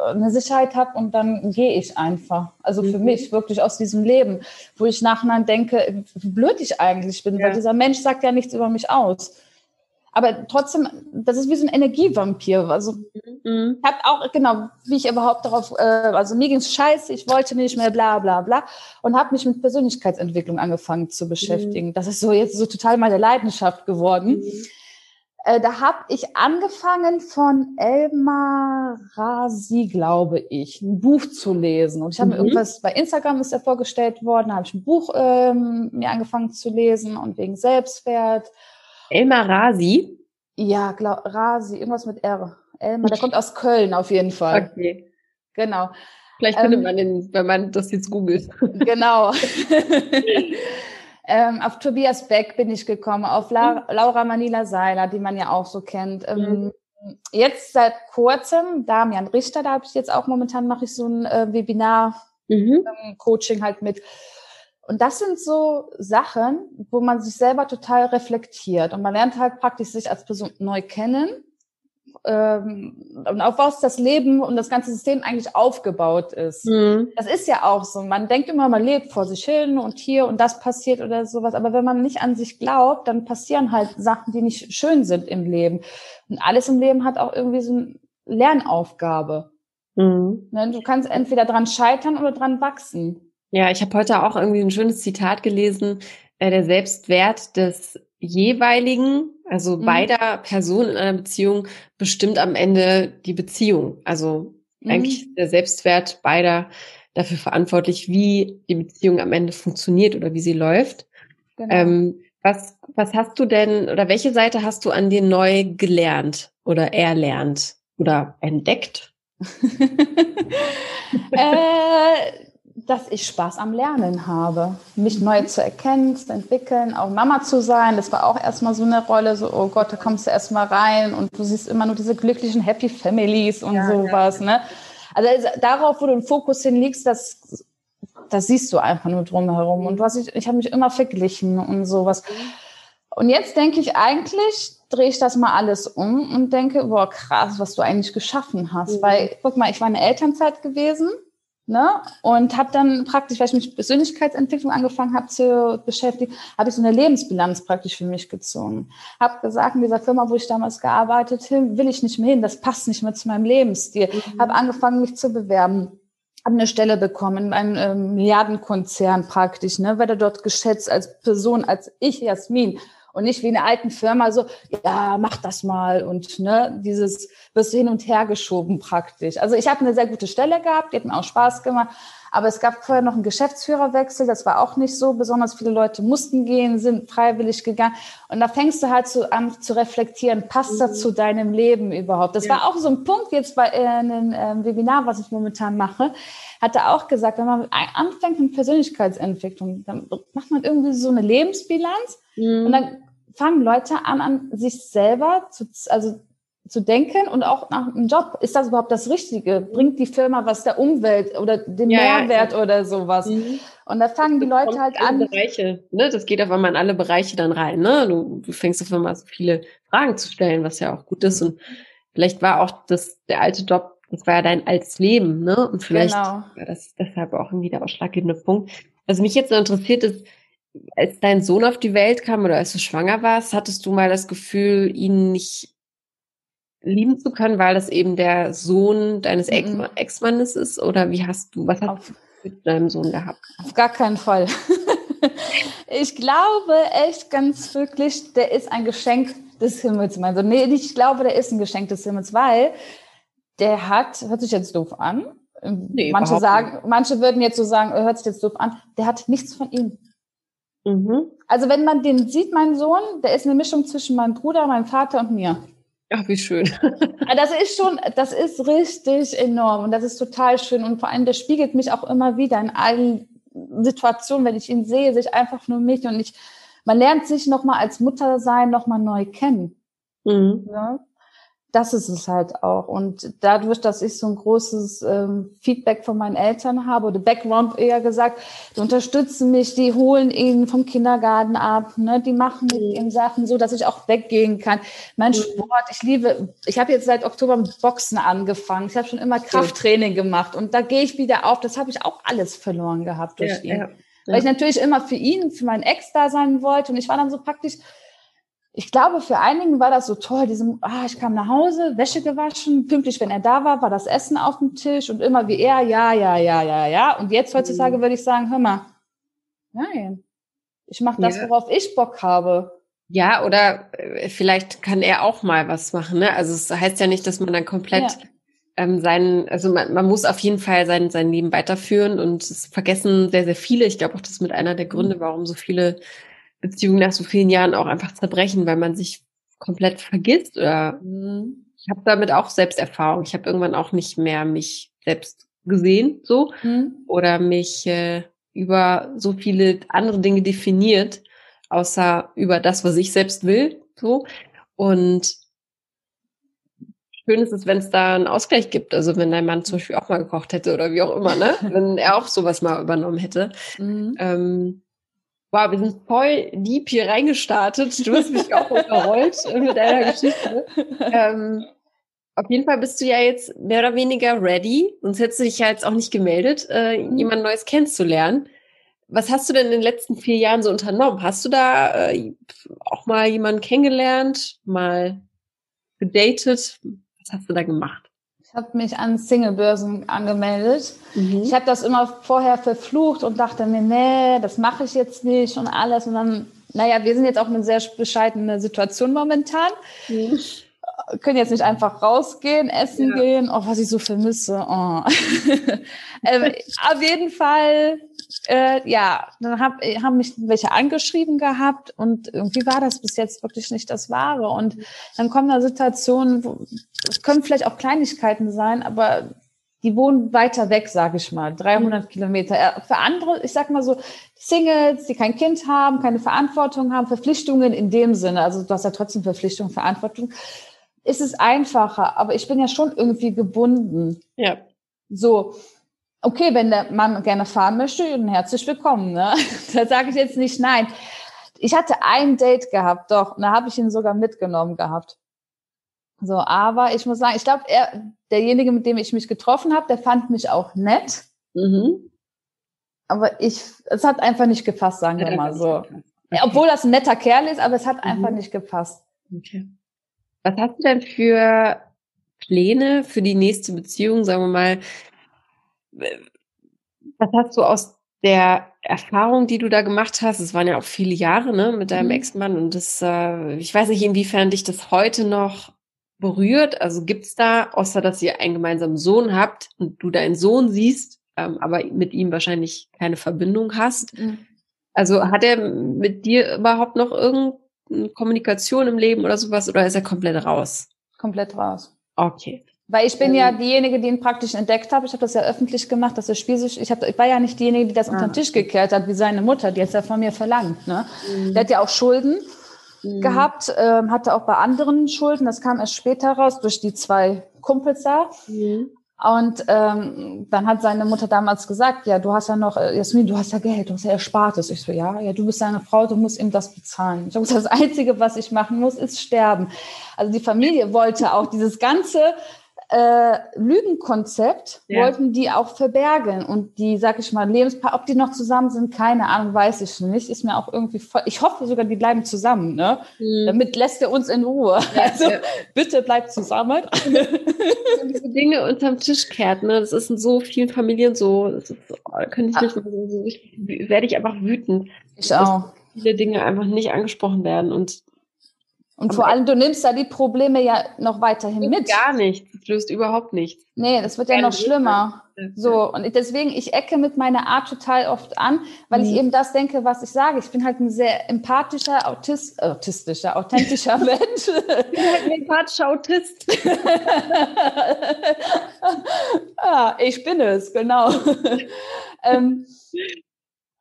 äh, eine Sicherheit hat und dann gehe ich einfach. Also für mhm. mich wirklich aus diesem Leben, wo ich nachher denke, wie blöd ich eigentlich bin, ja. weil dieser Mensch sagt ja nichts über mich aus. Aber trotzdem, das ist wie so ein Energievampir. Also mhm. ich habe auch, genau, wie ich überhaupt darauf, äh, also mir ging's scheiße, ich wollte nicht mehr, bla bla bla. Und habe mich mit Persönlichkeitsentwicklung angefangen zu beschäftigen. Mhm. Das ist so jetzt so total meine Leidenschaft geworden. Mhm. Äh, da habe ich angefangen von Elmar Rasi, glaube ich, ein Buch zu lesen. Und ich habe mhm. mir irgendwas, bei Instagram ist er vorgestellt worden, da habe ich ein Buch ähm, mir angefangen zu lesen und wegen Selbstwert. Elmar Rasi? Ja, glaub, Rasi, irgendwas mit R. Elmar, der kommt aus Köln auf jeden Fall. Okay. Genau. Vielleicht findet ähm, man den, wenn man das jetzt googelt. Genau. Ähm, auf Tobias Beck bin ich gekommen, auf La mhm. Laura Manila Seiler, die man ja auch so kennt. Ähm, mhm. Jetzt seit kurzem, Damian Richter, da habe ich jetzt auch momentan mache ich so ein äh, Webinar, mhm. ähm, Coaching halt mit. Und das sind so Sachen, wo man sich selber total reflektiert und man lernt halt praktisch sich als Person neu kennen ähm, und auf was das Leben und das ganze System eigentlich aufgebaut ist. Mhm. Das ist ja auch so. Man denkt immer, man lebt vor sich hin und hier und das passiert oder sowas. Aber wenn man nicht an sich glaubt, dann passieren halt Sachen, die nicht schön sind im Leben. Und alles im Leben hat auch irgendwie so eine Lernaufgabe. Mhm. Ne, du kannst entweder dran scheitern oder dran wachsen. Ja, ich habe heute auch irgendwie ein schönes Zitat gelesen. Äh, der Selbstwert des jeweiligen, also mhm. beider Personen in einer Beziehung bestimmt am Ende die Beziehung. Also mhm. eigentlich der Selbstwert beider dafür verantwortlich, wie die Beziehung am Ende funktioniert oder wie sie läuft. Genau. Ähm, was, was hast du denn oder welche Seite hast du an dir neu gelernt oder erlernt oder entdeckt? äh, dass ich Spaß am Lernen habe, mich neu zu erkennen, zu entwickeln, auch Mama zu sein. Das war auch erstmal so eine Rolle, so, oh Gott, da kommst du erstmal rein und du siehst immer nur diese glücklichen Happy Families und ja, sowas, ja. ne? Also darauf, wo du den Fokus hinlegst, das, das siehst du einfach nur drumherum. Und was ich, ich habe mich immer verglichen und sowas. Und jetzt denke ich eigentlich, drehe ich das mal alles um und denke, boah, krass, was du eigentlich geschaffen hast. Mhm. Weil, guck mal, ich war in der Elternzeit gewesen Ne? Und habe dann praktisch, weil ich mich mit Persönlichkeitsentwicklung angefangen habe zu beschäftigen, habe ich so eine Lebensbilanz praktisch für mich gezogen. Habe gesagt, in dieser Firma, wo ich damals gearbeitet habe, will ich nicht mehr hin, das passt nicht mehr zu meinem Lebensstil. Mhm. Habe angefangen, mich zu bewerben habe eine Stelle bekommen in einem ähm, Milliardenkonzern praktisch, ne, werde dort geschätzt als Person, als ich, Jasmin und nicht wie in einer alten Firma so, ja, mach das mal und ne, dieses wirst du hin und her geschoben praktisch. Also ich habe eine sehr gute Stelle gehabt, die hat mir auch Spaß gemacht, aber es gab vorher noch einen Geschäftsführerwechsel, das war auch nicht so, besonders viele Leute mussten gehen, sind freiwillig gegangen und da fängst du halt so an zu reflektieren, passt das mhm. zu deinem Leben überhaupt? Das ja. war auch so ein Punkt jetzt bei äh, einem äh, Webinar, was ich momentan mache, hat er auch gesagt, wenn man anfängt mit Persönlichkeitsentwicklung, dann macht man irgendwie so eine Lebensbilanz mhm. und dann fangen Leute an, an sich selber zu, also zu denken und auch nach einem Job. Ist das überhaupt das Richtige? Bringt die Firma was der Umwelt oder den ja, Mehrwert ja. oder sowas? Mhm. Und da fangen die Leute halt an. Bereiche, ne? Das geht auf einmal in alle Bereiche dann rein. Ne? Du, du fängst auf einmal so viele Fragen zu stellen, was ja auch gut ist. Und vielleicht war auch das der alte Job, das war ja dein altes Leben, ne? Und vielleicht genau. war das deshalb auch irgendwie der ausschlaggebende Punkt. Was mich jetzt interessiert ist, als dein Sohn auf die Welt kam oder als du schwanger warst, hattest du mal das Gefühl, ihn nicht lieben zu können, weil das eben der Sohn deines mhm. Ex-Mannes ist? Oder wie hast du, was hast auf, du mit deinem Sohn gehabt? Auf gar keinen Fall. ich glaube echt ganz wirklich, der ist ein Geschenk des Himmels, mein Sohn. Nee, ich glaube, der ist ein Geschenk des Himmels, weil der hat, hört sich jetzt doof an. Nee, manche sagen, manche würden jetzt so sagen, hört sich jetzt doof an, der hat nichts von ihm. Mhm. Also wenn man den sieht, mein Sohn, der ist eine Mischung zwischen meinem Bruder, meinem Vater und mir. Ach, wie schön. Ah, das ist schon, das ist richtig enorm und das ist total schön und vor allem, der spiegelt mich auch immer wieder in allen Situationen, wenn ich ihn sehe, sich einfach nur mich und ich, man lernt sich nochmal als Mutter sein, nochmal neu kennen. Mhm. Ja? Das ist es halt auch. Und dadurch, dass ich so ein großes ähm, Feedback von meinen Eltern habe, oder Background eher gesagt, die unterstützen mich, die holen ihn vom Kindergarten ab, ne? die machen mit ihm Sachen so, dass ich auch weggehen kann. Mein mhm. Sport, ich liebe, ich habe jetzt seit Oktober mit Boxen angefangen. Ich habe schon immer Krafttraining gemacht und da gehe ich wieder auf. Das habe ich auch alles verloren gehabt durch ja, ihn. Ja, ja. Weil ich natürlich immer für ihn, für meinen Ex da sein wollte und ich war dann so praktisch, ich glaube, für einigen war das so toll, diesem, ah, ich kam nach Hause, Wäsche gewaschen, pünktlich, wenn er da war, war das Essen auf dem Tisch und immer wie er, ja, ja, ja, ja, ja. Und jetzt heutzutage mhm. würde ich sagen, hör mal, nein, ich mache das, ja. worauf ich Bock habe. Ja, oder äh, vielleicht kann er auch mal was machen, ne? Also es heißt ja nicht, dass man dann komplett ja. ähm, seinen, also man, man muss auf jeden Fall sein, sein Leben weiterführen und es vergessen sehr, sehr viele. Ich glaube auch, das ist mit einer der Gründe, mhm. warum so viele Beziehungen nach so vielen Jahren auch einfach zerbrechen, weil man sich komplett vergisst. Oder mhm. ich habe damit auch Selbsterfahrung. Ich habe irgendwann auch nicht mehr mich selbst gesehen, so mhm. oder mich äh, über so viele andere Dinge definiert, außer über das, was ich selbst will, so und schön ist es, wenn es da einen Ausgleich gibt. Also wenn dein Mann zum Beispiel auch mal gekocht hätte oder wie auch immer, ne? wenn er auch sowas mal übernommen hätte. Mhm. Ähm, Wow, wir sind voll deep hier reingestartet. Du hast mich auch überrollt mit deiner Geschichte. Ähm, auf jeden Fall bist du ja jetzt mehr oder weniger ready, sonst hättest du dich ja jetzt auch nicht gemeldet, äh, mhm. jemand Neues kennenzulernen. Was hast du denn in den letzten vier Jahren so unternommen? Hast du da äh, auch mal jemanden kennengelernt, mal gedatet? Was hast du da gemacht? Habe mich an Singlebörsen angemeldet. Mhm. Ich habe das immer vorher verflucht und dachte mir, nee, das mache ich jetzt nicht und alles. Und dann, naja, wir sind jetzt auch in einer sehr bescheidenen Situation momentan. Mhm. Können jetzt nicht einfach rausgehen, essen ja. gehen. Oh, was ich so vermisse. Oh. ähm, auf jeden Fall äh, ja, dann hab, haben mich welche angeschrieben gehabt und irgendwie war das bis jetzt wirklich nicht das Wahre. Und dann kommen da Situationen, wo, es können vielleicht auch Kleinigkeiten sein, aber die wohnen weiter weg, sage ich mal, 300 mhm. Kilometer. Äh, für andere, ich sag mal so, Singles, die kein Kind haben, keine Verantwortung haben, Verpflichtungen in dem Sinne, also du hast ja trotzdem Verpflichtung, Verantwortung, ist es einfacher, aber ich bin ja schon irgendwie gebunden. Ja. So, okay, wenn der Mann gerne fahren möchte, dann herzlich willkommen. Ne? Da sage ich jetzt nicht nein. Ich hatte ein Date gehabt, doch, und da habe ich ihn sogar mitgenommen gehabt. So, aber ich muss sagen, ich glaube, er, derjenige, mit dem ich mich getroffen habe, der fand mich auch nett. Mhm. Aber ich, es hat einfach nicht gepasst, sagen wir mal so. Okay. Obwohl das ein netter Kerl ist, aber es hat mhm. einfach nicht gepasst. Okay. Was hast du denn für Pläne für die nächste Beziehung? Sagen wir mal, was hast du aus der Erfahrung, die du da gemacht hast, es waren ja auch viele Jahre ne, mit deinem mhm. Ex-Mann und das, äh, ich weiß nicht, inwiefern dich das heute noch berührt. Also gibt's da, außer dass ihr einen gemeinsamen Sohn habt und du deinen Sohn siehst, ähm, aber mit ihm wahrscheinlich keine Verbindung hast. Mhm. Also hat er mit dir überhaupt noch irgendeine Kommunikation im Leben oder sowas oder ist er komplett raus? Komplett raus. Okay. Weil ich bin ja diejenige, die ihn praktisch entdeckt habe. Ich habe das ja öffentlich gemacht, dass er spielsüchtig. Ich, hab, ich war ja nicht diejenige, die das ah. unter den Tisch gekehrt hat, wie seine Mutter, die jetzt ja von mir verlangt. Ne? Mhm. Der hat ja auch Schulden mhm. gehabt, ähm, hatte auch bei anderen Schulden. Das kam erst später raus durch die zwei Kumpels da. Mhm. Und ähm, dann hat seine Mutter damals gesagt, ja, du hast ja noch, äh, Jasmin, du hast ja Geld, du hast ja Erspartes. Ich so, ja, ja, du bist seine Frau, du musst ihm das bezahlen. Ich habe gesagt, das Einzige, was ich machen muss, ist sterben. Also die Familie wollte auch dieses ganze äh, Lügenkonzept ja. wollten die auch verbergen und die, sag ich mal, Lebenspaar, ob die noch zusammen sind, keine Ahnung, weiß ich nicht. Ist mir auch irgendwie voll, ich hoffe sogar, die bleiben zusammen, ne? Mhm. Damit lässt er uns in Ruhe. Ja, also ja. bitte bleibt zusammen. diese Dinge unterm Tisch kehrt, ne? Das ist in so vielen Familien so. Das ist, oh, könnte ich nicht ah. mehr so, ich, werde ich einfach wütend. Ich auch. Viele Dinge einfach nicht angesprochen werden und und vor allem, du nimmst da die Probleme ja noch weiterhin mit. Gar nichts. Das löst überhaupt nichts. Nee, das wird ja noch schlimmer. So. Und deswegen, ich ecke mit meiner Art total oft an, weil mhm. ich eben das denke, was ich sage. Ich bin halt ein sehr empathischer, Autist, äh, autistischer, authentischer Mensch. Ich bin halt ein empathischer Autist. ah, ich bin es, genau. ähm,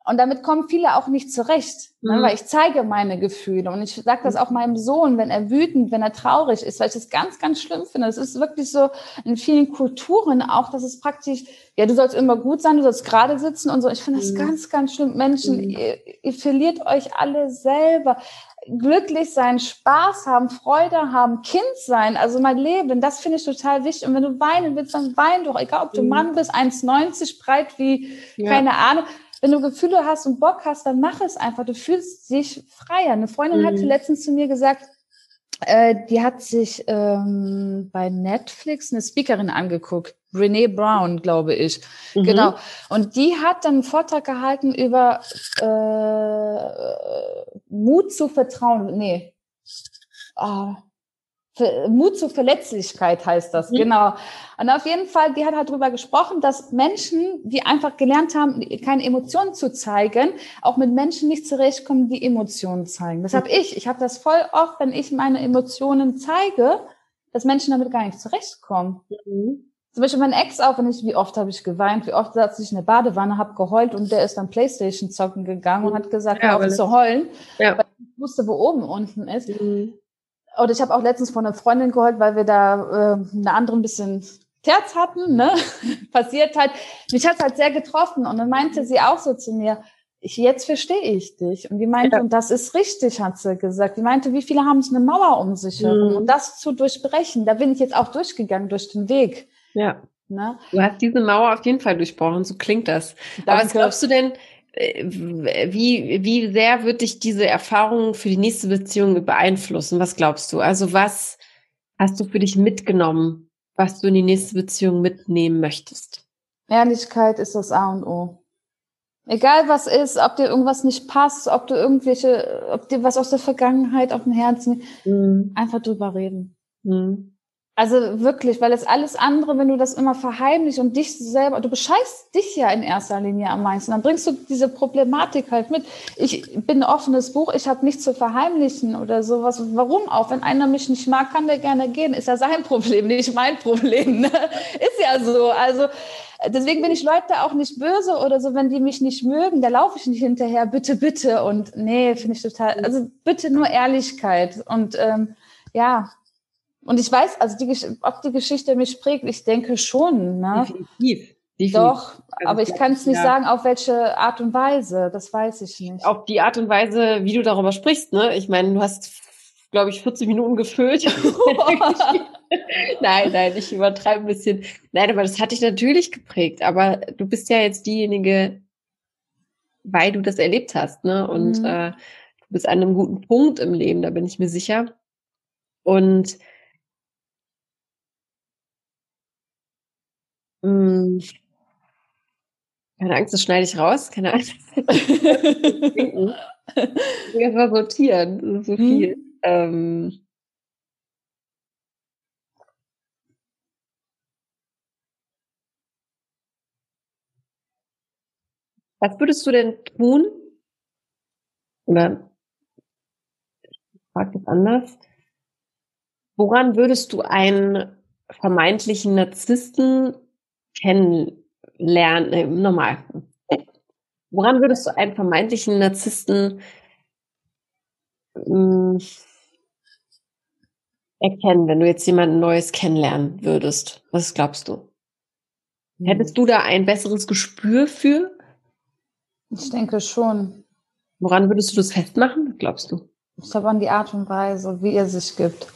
und damit kommen viele auch nicht zurecht, ne? mhm. weil ich zeige meine Gefühle. Und ich sage das auch meinem Sohn, wenn er wütend, wenn er traurig ist, weil ich das ganz, ganz schlimm finde. Es ist wirklich so in vielen Kulturen auch, dass es praktisch, ja, du sollst immer gut sein, du sollst gerade sitzen und so. Ich finde das mhm. ganz, ganz schlimm. Menschen, mhm. ihr, ihr verliert euch alle selber glücklich sein, Spaß haben, Freude haben, Kind sein, also mein Leben, das finde ich total wichtig. Und wenn du weinen willst, dann wein doch, egal ob du mhm. Mann bist, 1,90 breit wie, ja. keine Ahnung wenn du Gefühle hast und Bock hast, dann mach es einfach. Du fühlst dich freier. Eine Freundin mhm. hatte letztens zu mir gesagt, äh, die hat sich ähm, bei Netflix eine Speakerin angeguckt, Brene Brown, glaube ich. Mhm. Genau. Und die hat dann einen Vortrag gehalten über äh, Mut zu vertrauen. Nee. Oh, Mut zur Verletzlichkeit heißt das, mhm. genau. Und auf jeden Fall, die hat halt darüber gesprochen, dass Menschen, die einfach gelernt haben, keine Emotionen zu zeigen, auch mit Menschen nicht zurechtkommen, die Emotionen zeigen. Das habe ich. Ich habe das voll oft, wenn ich meine Emotionen zeige, dass Menschen damit gar nicht zurechtkommen. Mhm. Zum Beispiel mein Ex auch, wenn ich, wie oft habe ich geweint, wie oft saß ich in der Badewanne, habe geheult und der ist dann Playstation zocken gegangen und hat gesagt, ja, auf zu heulen, ja. weil ich wusste, wo oben unten ist. Mhm. Oder ich habe auch letztens von einer Freundin geholt, weil wir da äh, eine andere ein bisschen Terz hatten, ne? Passiert halt. Mich hat's halt sehr getroffen. Und dann meinte sie auch so zu mir, ich, jetzt verstehe ich dich. Und die meinte, ja. und das ist richtig, hat sie gesagt. Die meinte, wie viele haben eine Mauer um sich herum? Mhm. Und das zu durchbrechen, da bin ich jetzt auch durchgegangen durch den Weg. Ja. Ne? Du hast diese Mauer auf jeden Fall durchbrochen, so klingt das. Danke. Aber was glaubst du denn, wie, wie sehr wird dich diese Erfahrung für die nächste Beziehung beeinflussen? Was glaubst du? Also was hast du für dich mitgenommen, was du in die nächste Beziehung mitnehmen möchtest? Ehrlichkeit ist das A und O. Egal was ist, ob dir irgendwas nicht passt, ob du irgendwelche, ob dir was aus der Vergangenheit auf dem Herzen, mhm. einfach drüber reden. Mhm. Also wirklich, weil es alles andere, wenn du das immer verheimlichst und dich selber, du bescheißt dich ja in erster Linie am meisten, dann bringst du diese Problematik halt mit. Ich bin ein offenes Buch, ich habe nichts zu verheimlichen oder sowas. Warum auch? Wenn einer mich nicht mag, kann der gerne gehen. Ist ja sein Problem, nicht mein Problem. Ne? Ist ja so. Also deswegen bin ich Leute auch nicht böse oder so, wenn die mich nicht mögen, da laufe ich nicht hinterher, bitte, bitte. Und nee, finde ich total, also bitte nur Ehrlichkeit. Und ähm, ja, und ich weiß, also die, ob die Geschichte mich prägt, ich denke schon. Ne? Definitiv. Definitiv. Doch, also aber ich kann es nicht ja. sagen, auf welche Art und Weise. Das weiß ich nicht. Auf die Art und Weise, wie du darüber sprichst. Ne? Ich meine, du hast, glaube ich, 40 Minuten gefüllt. nein, nein, ich übertreibe ein bisschen. Nein, aber das hat dich natürlich geprägt. Aber du bist ja jetzt diejenige, weil du das erlebt hast. Ne? Und mhm. äh, du bist an einem guten Punkt im Leben, da bin ich mir sicher. Und Hm. Keine Angst, das schneide ich raus. Keine Angst. Jetzt mal sortieren. Das ist so hm. viel. Hm. Ähm, was würdest du denn tun? Oder ich frage das anders. Woran würdest du einen vermeintlichen Narzissten kennenlernen, äh, nochmal. Woran würdest du einen vermeintlichen Narzissten mh, hm, erkennen, wenn du jetzt jemanden Neues kennenlernen würdest? Was glaubst du? Hm. Hättest du da ein besseres Gespür für? Ich denke schon. Woran würdest du das festmachen, glaubst du? Ich glaube an die Art und Weise, wie er sich gibt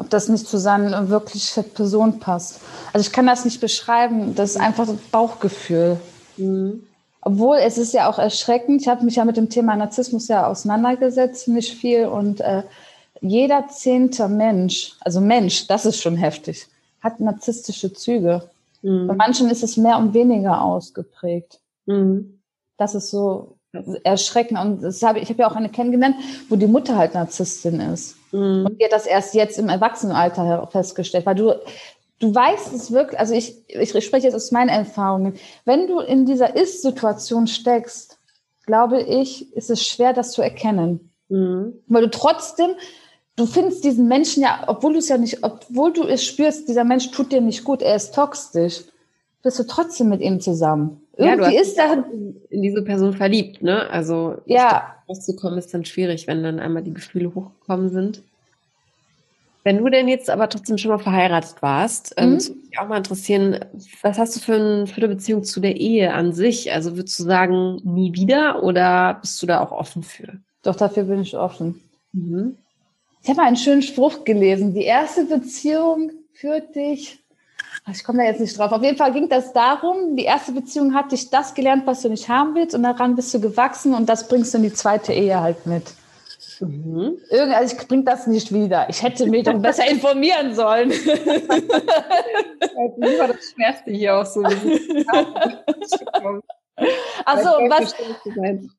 ob das nicht zu seiner wirklich Person passt. Also ich kann das nicht beschreiben, das ist einfach Bauchgefühl. Mhm. Obwohl es ist ja auch erschreckend. Ich habe mich ja mit dem Thema Narzissmus ja auseinandergesetzt, nicht viel. Und äh, jeder zehnte Mensch, also Mensch, das ist schon heftig, hat narzisstische Züge. Mhm. Bei manchen ist es mehr und weniger ausgeprägt. Mhm. Das ist so erschreckend. Und das hab, ich habe ja auch eine kennengelernt, wo die Mutter halt Narzisstin ist. Mhm. Und die hat das erst jetzt im Erwachsenenalter festgestellt, weil du, du weißt es wirklich, also ich, ich spreche jetzt aus meinen Erfahrungen, wenn du in dieser Ist-Situation steckst, glaube ich, ist es schwer, das zu erkennen. Mhm. Weil du trotzdem, du findest diesen Menschen ja, obwohl du es ja nicht, obwohl du es spürst, dieser Mensch tut dir nicht gut, er ist toxisch, bist du trotzdem mit ihm zusammen. Irgendwie ja, ist da in diese Person verliebt, ne? Also ja. rauszukommen ist dann schwierig, wenn dann einmal die Gefühle hochgekommen sind. Wenn du denn jetzt aber trotzdem schon mal verheiratet warst, ähm, mhm. ähm, würde mich auch mal interessieren, was hast du für, ein, für, eine Beziehung zu der Ehe an sich? Also würdest du sagen, nie wieder oder bist du da auch offen für? Doch, dafür bin ich offen. Mhm. Ich habe mal einen schönen Spruch gelesen. Die erste Beziehung führt dich ich komme da jetzt nicht drauf. Auf jeden Fall ging das darum, die erste Beziehung hatte ich das gelernt, was du nicht haben willst und daran bist du gewachsen und das bringst du in die zweite Ehe halt mit. Mhm. Irgend, also ich bringe das nicht wieder. Ich hätte mich doch besser informieren sollen. das war das Schwerste hier auch so. Also was,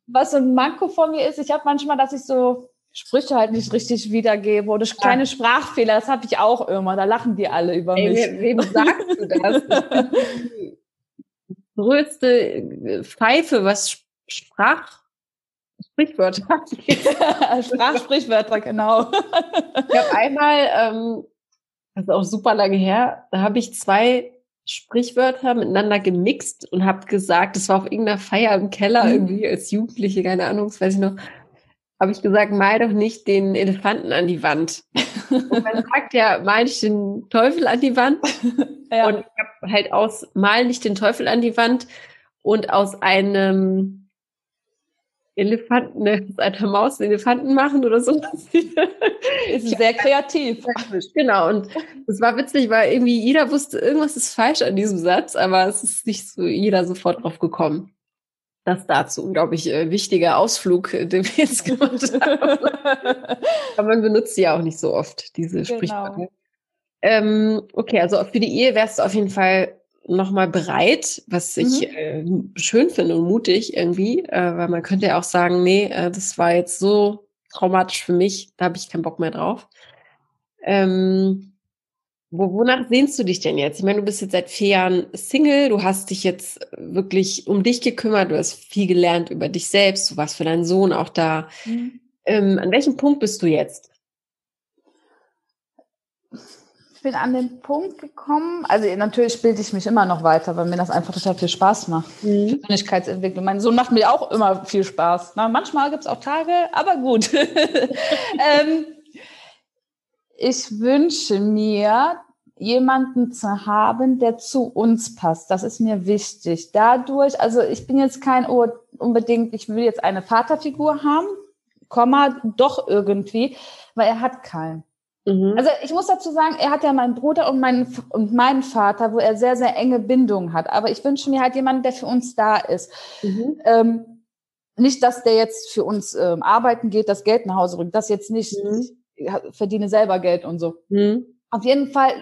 was so ein Manko von mir ist, ich habe manchmal, dass ich so Sprüche halt nicht richtig wiedergebe oder kleine Sprachfehler, das habe ich auch immer. Da lachen die alle über Ey, mich. Wem sagst du das? die größte Pfeife, was Sprach Sprichwörter. Sprachsprichwörter, genau. ich habe einmal, ähm, das ist auch super lange her, da habe ich zwei Sprichwörter miteinander gemixt und habe gesagt, das war auf irgendeiner Feier im Keller mhm. irgendwie als Jugendliche, keine Ahnung, das weiß ich noch, habe ich gesagt, mal doch nicht den Elefanten an die Wand. Und man sagt ja, mal nicht den Teufel an die Wand. Ja. Und ich habe halt aus mal nicht den Teufel an die Wand und aus einem Elefanten, ne, aus einer Maus einen Elefanten machen oder so. ist sehr kreativ. Genau, und es war witzig, weil irgendwie jeder wusste, irgendwas ist falsch an diesem Satz, aber es ist nicht so jeder sofort drauf gekommen. Das dazu unglaublich äh, wichtiger Ausflug, äh, den wir jetzt gemacht haben. aber man benutzt sie ja auch nicht so oft, diese genau. Sprichwörter. Ähm, okay, also für die Ehe wärst du auf jeden Fall nochmal bereit, was ich mhm. äh, schön finde und mutig irgendwie, äh, weil man könnte ja auch sagen, nee, äh, das war jetzt so traumatisch für mich, da habe ich keinen Bock mehr drauf. Ähm, wo, wonach sehnst du dich denn jetzt? Ich meine, du bist jetzt seit vier Jahren Single, du hast dich jetzt wirklich um dich gekümmert, du hast viel gelernt über dich selbst, du warst für deinen Sohn auch da. Mhm. Ähm, an welchem Punkt bist du jetzt? Ich bin an den Punkt gekommen, also natürlich bilde ich mich immer noch weiter, weil mir das einfach total viel Spaß macht. Mhm. Persönlichkeitsentwicklung. Mein Sohn macht mir auch immer viel Spaß. Na, manchmal gibt es auch Tage, aber gut. ähm, ich wünsche mir, jemanden zu haben, der zu uns passt. Das ist mir wichtig. Dadurch, also ich bin jetzt kein unbedingt, ich will jetzt eine Vaterfigur haben, Komma, doch irgendwie, weil er hat keinen. Mhm. Also ich muss dazu sagen, er hat ja meinen Bruder und meinen, und meinen Vater, wo er sehr, sehr enge Bindungen hat. Aber ich wünsche mir halt jemanden, der für uns da ist. Mhm. Ähm, nicht, dass der jetzt für uns ähm, arbeiten geht, das Geld nach Hause bringt. Das jetzt nicht. Mhm. Ich verdiene selber Geld und so. Mhm. Auf jeden Fall,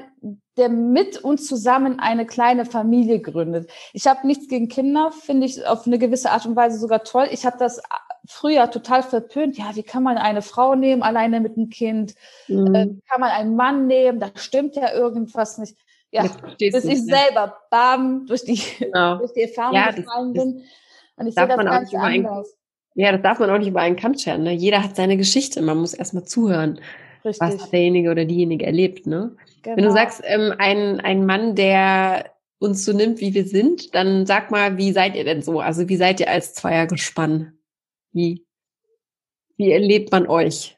der mit uns zusammen eine kleine Familie gründet. Ich habe nichts gegen Kinder, finde ich auf eine gewisse Art und Weise sogar toll. Ich habe das früher total verpönt. Ja, wie kann man eine Frau nehmen, alleine mit einem Kind? Mhm. Äh, wie kann man einen Mann nehmen? Da stimmt ja irgendwas nicht. Ja, bis ich ne? selber bam durch die, genau. durch die Erfahrung ja, gefallen bin. Und ich sehe das ganz anders. ja, das darf man auch nicht über einen Kamm scheren. Ne? Jeder hat seine Geschichte. Man muss erstmal zuhören. Richtig. Was hat derjenige oder diejenige erlebt, ne? Genau. Wenn du genau. sagst, ähm, ein, ein Mann, der uns so nimmt, wie wir sind, dann sag mal, wie seid ihr denn so? Also wie seid ihr als Zweiergespann? Wie, wie erlebt man euch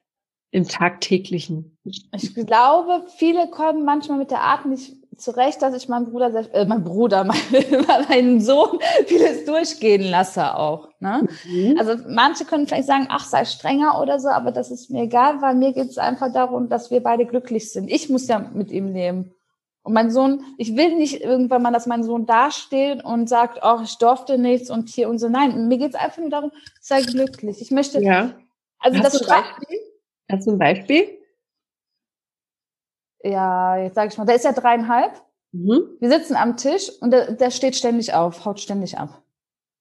im tagtäglichen? Ich glaube, viele kommen manchmal mit der Art nicht zurecht, dass ich meinen Bruder, äh, mein Bruder, mein, meinen Sohn vieles durchgehen lasse auch. Ne? Mhm. Also manche können vielleicht sagen, ach, sei strenger oder so, aber das ist mir egal, weil mir geht es einfach darum, dass wir beide glücklich sind. Ich muss ja mit ihm leben. Und mein Sohn, ich will nicht irgendwann mal, dass mein Sohn dasteht und sagt, oh, ich durfte nichts und hier und so. Nein, mir geht es einfach nur darum, sei glücklich. Ich möchte. Ja. Also Hast das Beispiel? Hast du ein Beispiel? Ja, jetzt sage ich mal, der ist ja dreieinhalb. Mhm. Wir sitzen am Tisch und der, der steht ständig auf, haut ständig ab.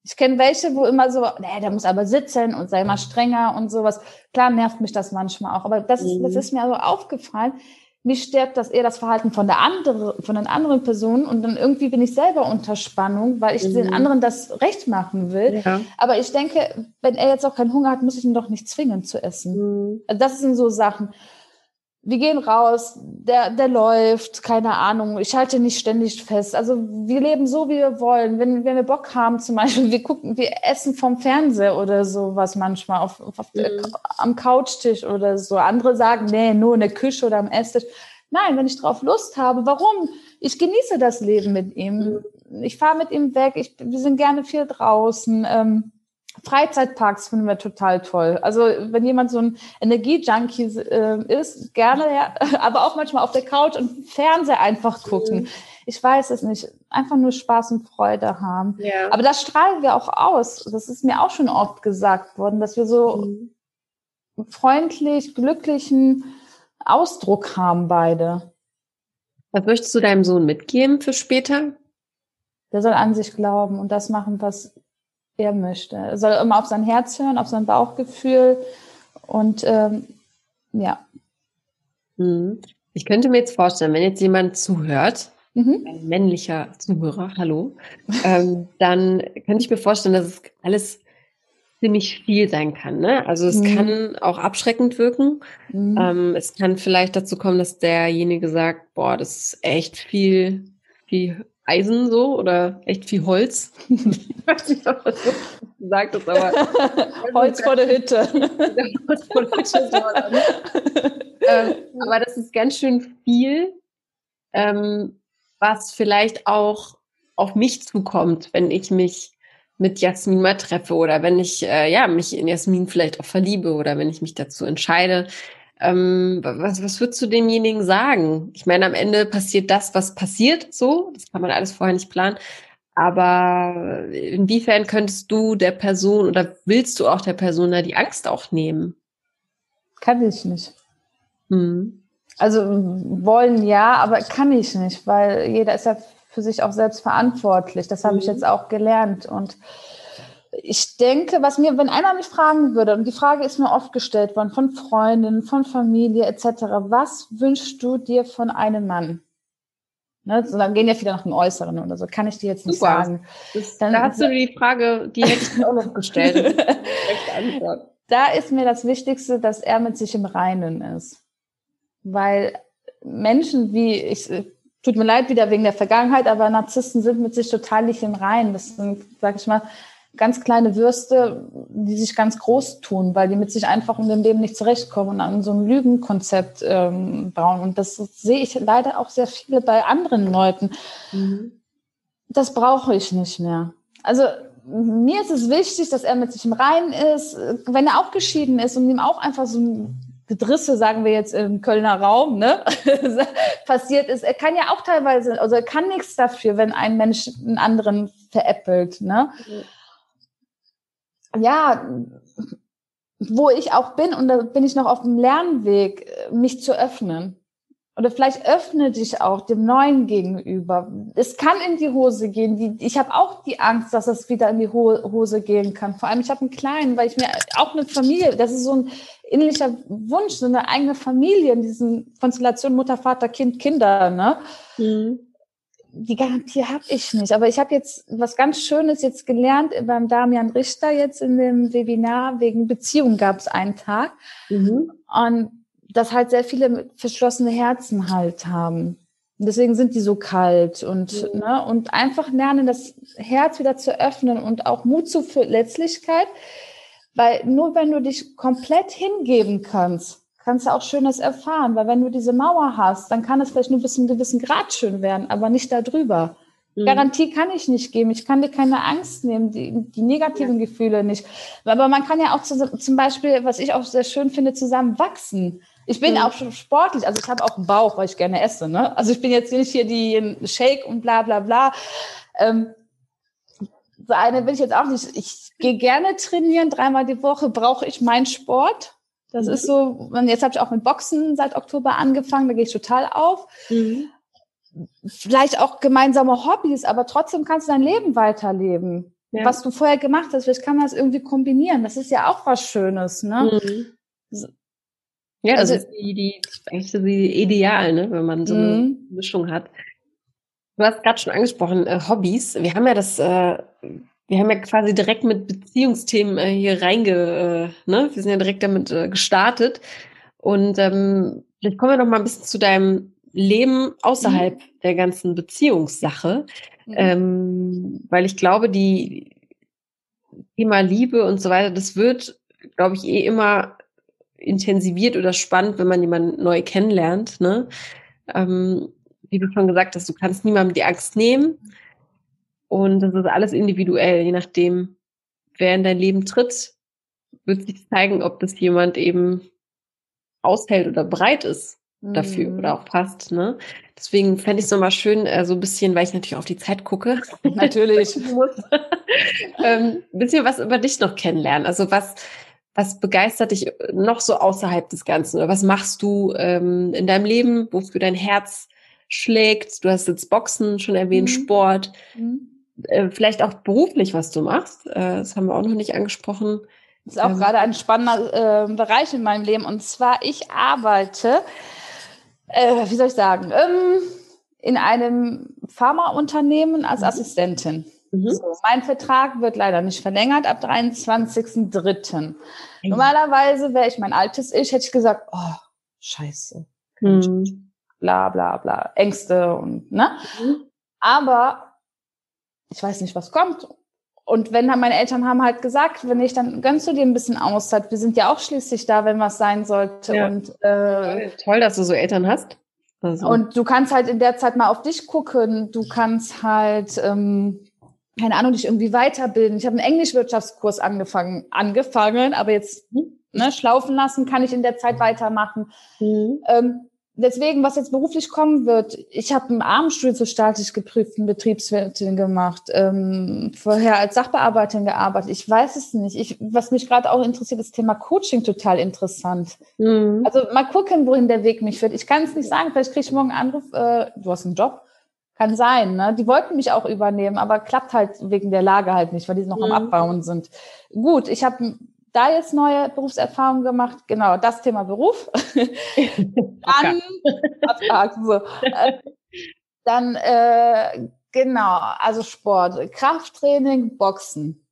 Ich kenne welche, wo immer so, nee, der muss aber sitzen und sei mal strenger und sowas. Klar nervt mich das manchmal auch, aber das, mhm. das ist mir also aufgefallen mich stärkt das eher das Verhalten von der anderen, von den anderen Personen und dann irgendwie bin ich selber unter Spannung, weil ich mhm. den anderen das recht machen will. Ja. Aber ich denke, wenn er jetzt auch keinen Hunger hat, muss ich ihn doch nicht zwingen zu essen. Mhm. Also das sind so Sachen wir gehen raus, der, der läuft, keine Ahnung, ich halte nicht ständig fest. Also wir leben so, wie wir wollen. Wenn, wenn wir Bock haben, zum Beispiel, wir gucken, wir essen vom Fernseher oder sowas manchmal auf, auf mhm. am Couchtisch oder so. Andere sagen, nee, nur in der Küche oder am Esstisch. Nein, wenn ich drauf Lust habe, warum? Ich genieße das Leben mit ihm. Mhm. Ich fahre mit ihm weg. Ich, wir sind gerne viel draußen. Ähm, Freizeitparks finden wir total toll. Also wenn jemand so ein Energiejunkie äh, ist, gerne, ja, aber auch manchmal auf der Couch und Fernseher einfach gucken. Mhm. Ich weiß es nicht. Einfach nur Spaß und Freude haben. Ja. Aber das strahlen wir auch aus. Das ist mir auch schon oft gesagt worden, dass wir so Mhm. freundlich, glücklichen Ausdruck haben beide. Was möchtest du deinem Sohn mitgeben für später? Der soll an sich glauben und das machen, was er möchte. Er soll immer auf sein Herz hören, auf sein Bauchgefühl und ähm, ja. Mhm. Ich könnte mir jetzt vorstellen, wenn jetzt jemand zuhört, Mhm. ein männlicher Zuhörer, hallo, ähm, dann könnte ich mir vorstellen, dass es alles ziemlich viel sein kann. Ne? Also es Mhm. kann auch abschreckend wirken. Mhm. Ähm, es kann vielleicht dazu kommen, dass derjenige sagt, boah, das ist echt viel, viel Eisen so oder echt viel Holz. ich weiß nicht, ob das so gesagt ist, aber Holz vor der Hütte. Holz vor der Hütte ähm, aber das ist ganz schön viel, ähm, was vielleicht auch auf mich zukommt, wenn ich mich mit Jasmin mal treffe oder wenn ich äh, ja mich in Jasmin vielleicht auch verliebe oder wenn ich mich dazu entscheide. Ähm, was, was würdest du demjenigen sagen? Ich meine, am Ende passiert das, was passiert, so. Das kann man alles vorher nicht planen. Aber inwiefern könntest du der Person oder willst du auch der Person da die Angst auch nehmen? Kann ich nicht. Hm. Also wollen ja, aber kann ich nicht, weil jeder ist ja für sich auch selbst verantwortlich. Das habe ich Mhm. jetzt auch gelernt. Und ich denke, was mir, wenn einer mich fragen würde, und die Frage ist mir oft gestellt worden von Freundinnen, von Familie etc., was wünschst du dir von einem Mann? Ne, so, dann gehen ja viele nach dem Äußeren oder so. Kann ich dir jetzt nicht Super. sagen. Das, Dann- da hast du die Frage, die hätte ich mir auch noch gestellt. Da ist mir das Wichtigste, dass er mit sich im Reinen ist. Weil Menschen wie, ich, äh, tut mir leid wieder wegen der Vergangenheit, aber Narzissten sind mit sich total nicht im Reinen. Das sind, sag ich mal, ganz kleine Würste, die sich ganz groß tun, weil die mit sich einfach in dem Leben nicht zurechtkommen und an so ein Lügenkonzept ähm, bauen. Und das sehe ich leider auch sehr viele bei anderen Leuten. Das brauche ich nicht mehr. Also mir ist es wichtig, dass er mit sich im Reinen ist, wenn er auch geschieden ist und ihm auch einfach so ein Gedrisse, sagen wir jetzt im Kölner Raum, ne, passiert ist. Er kann ja auch teilweise, also er kann nichts dafür, wenn ein Mensch einen anderen veräppelt, ne. Ja, wo ich auch bin, und da bin ich noch auf dem Lernweg, mich zu öffnen. Oder vielleicht öffne dich auch dem Neuen gegenüber. Es kann in die Hose gehen. Ich habe auch die Angst, dass es wieder in die Ho Hose gehen kann. Vor allem, ich habe einen Kleinen, weil ich mir auch eine Familie, das ist so ein innerlicher Wunsch, so eine eigene Familie in diesen Konstellationen Mutter, Vater, Kind, Kinder. Ne? Mhm. Die Garantie habe ich nicht. Aber ich habe jetzt was ganz Schönes jetzt gelernt beim Damian Richter jetzt in dem Webinar wegen Beziehung gab es einen Tag. Mhm. Und dass halt sehr viele verschlossene Herzen halt haben. Und deswegen sind die so kalt und, Mhm. ne, und einfach lernen, das Herz wieder zu öffnen und auch Mut zu Verletzlichkeit. Weil nur wenn du dich komplett hingeben kannst, kannst du auch Schönes erfahren. Weil wenn du diese Mauer hast, dann kann es vielleicht nur bis zu einem gewissen Grad schön werden, aber nicht darüber. Mhm. Garantie kann ich nicht geben. Ich kann dir keine Angst nehmen, die, die negativen Gefühle nicht. Aber man kann ja auch zu, zum Beispiel, was ich auch sehr schön finde, zusammen wachsen. Ich bin Mhm. auch schon sportlich, also ich habe auch einen Bauch, weil ich gerne esse. Ne? Also ich bin jetzt nicht hier die Shake und bla bla bla. Ähm, so eine bin ich jetzt auch nicht. Ich gehe gerne trainieren, dreimal die Woche brauche ich meinen Sport. Das Mhm. ist so, und jetzt habe ich auch mit Boxen seit Oktober angefangen, da gehe ich total auf Mhm. vielleicht auch gemeinsame Hobbys, aber trotzdem kannst du dein Leben weiterleben. Ja. Was du vorher gemacht hast, vielleicht kann man das irgendwie kombinieren. Das ist ja auch was Schönes, ne? Mhm. Ja, das Also- ist die, die, eigentlich so die Ideal, ne, wenn man so eine Mhm. Mischung hat. Du hast gerade schon angesprochen, äh, Hobbys. Wir haben ja das, äh, wir haben ja quasi direkt mit Beziehungsthemen äh, hier reinge, äh, ne? Wir sind ja direkt damit äh, gestartet. Und ähm, vielleicht kommen wir noch mal ein bisschen zu deinem Leben außerhalb der ganzen Beziehungssache. Mhm. Ähm, weil ich glaube, die Thema Liebe und so weiter, das wird, glaube ich, eh immer intensiviert oder spannend, wenn man jemanden neu kennenlernt. Ne? Ähm, wie du schon gesagt hast, du kannst niemandem die Angst nehmen. Und das ist alles individuell, je nachdem, wer in dein Leben tritt, wird sich zeigen, ob das jemand eben aushält oder bereit ist, dafür mhm. oder auch passt. Ne? Deswegen fände ich es nochmal schön, äh, so ein bisschen, weil ich natürlich auf die Zeit gucke. Natürlich. ähm, ein bisschen was über dich noch kennenlernen. Also was, was begeistert dich noch so außerhalb des Ganzen? Oder was machst du ähm, in deinem Leben, wofür dein Herz schlägt? Du hast jetzt Boxen schon erwähnt, mhm. Sport. Mhm. Äh, vielleicht auch beruflich, was du machst. Äh, das haben wir auch noch nicht angesprochen. Das ist auch ähm. gerade ein spannender äh, Bereich in meinem Leben. Und zwar, ich arbeite äh, wie soll ich sagen, ähm, in einem Pharmaunternehmen als mhm. Assistentin. Mhm. So, mein Vertrag wird leider nicht verlängert ab 23.03. Mhm. Normalerweise wäre ich mein altes Ich, hätte ich gesagt, oh, scheiße. Mhm. Bla bla bla. Ängste und ne? Mhm. Aber ich weiß nicht, was kommt. Und wenn dann meine Eltern haben halt gesagt, wenn ich dann gönnst du dir ein bisschen Auszeit. Wir sind ja auch schließlich da, wenn was sein sollte. Ja. Und äh, toll, dass du so Eltern hast. Also. Und du kannst halt in der Zeit mal auf dich gucken. Du kannst halt ähm, keine Ahnung, dich irgendwie weiterbilden. Ich habe einen Englischwirtschaftskurs angefangen, angefangen, aber jetzt hm, ne, schlaufen lassen kann ich in der Zeit weitermachen. Mhm. Ähm, deswegen, was jetzt beruflich kommen wird, ich habe einen Abendstuhl zur staatlich geprüften Betriebswirtin gemacht, ähm, vorher als Sachbearbeiterin gearbeitet. Ich weiß es nicht. Ich, was mich gerade auch interessiert, ist das Thema Coaching total interessant. Mhm. Also mal gucken, wohin der Weg mich führt. Ich kann es nicht sagen. Vielleicht kriege ich morgen einen Anruf, äh, du hast einen Job. Kann sein, ne? Die wollten mich auch übernehmen, aber klappt halt wegen der Lage halt nicht, weil die noch mhm. am Abbauen sind. Gut, ich habe da jetzt neue Berufserfahrungen gemacht. Genau, das Thema Beruf. dann, so. Äh, dann äh, genau, also Sport, Krafttraining, Boxen.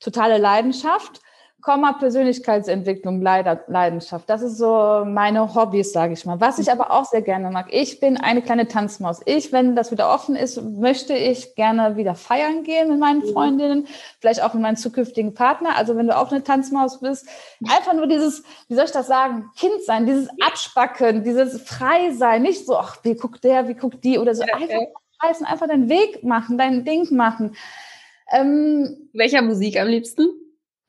Totale Leidenschaft. Komma Persönlichkeitsentwicklung, Leidenschaft. Das ist so meine Hobbys, sage ich mal. Was ich aber auch sehr gerne mag. Ich bin eine kleine Tanzmaus. Ich, wenn das wieder offen ist, möchte ich gerne wieder feiern gehen mit meinen mhm. Freundinnen, vielleicht auch mit meinem zukünftigen Partner. Also wenn du auch eine Tanzmaus bist, einfach nur dieses, wie soll ich das sagen, Kind sein, dieses Abspacken, dieses Frei sein, nicht so, ach, wie guckt der, wie guckt die oder so. Einfach reißen, einfach deinen Weg machen, dein Ding machen. Ähm, Welcher Musik am liebsten?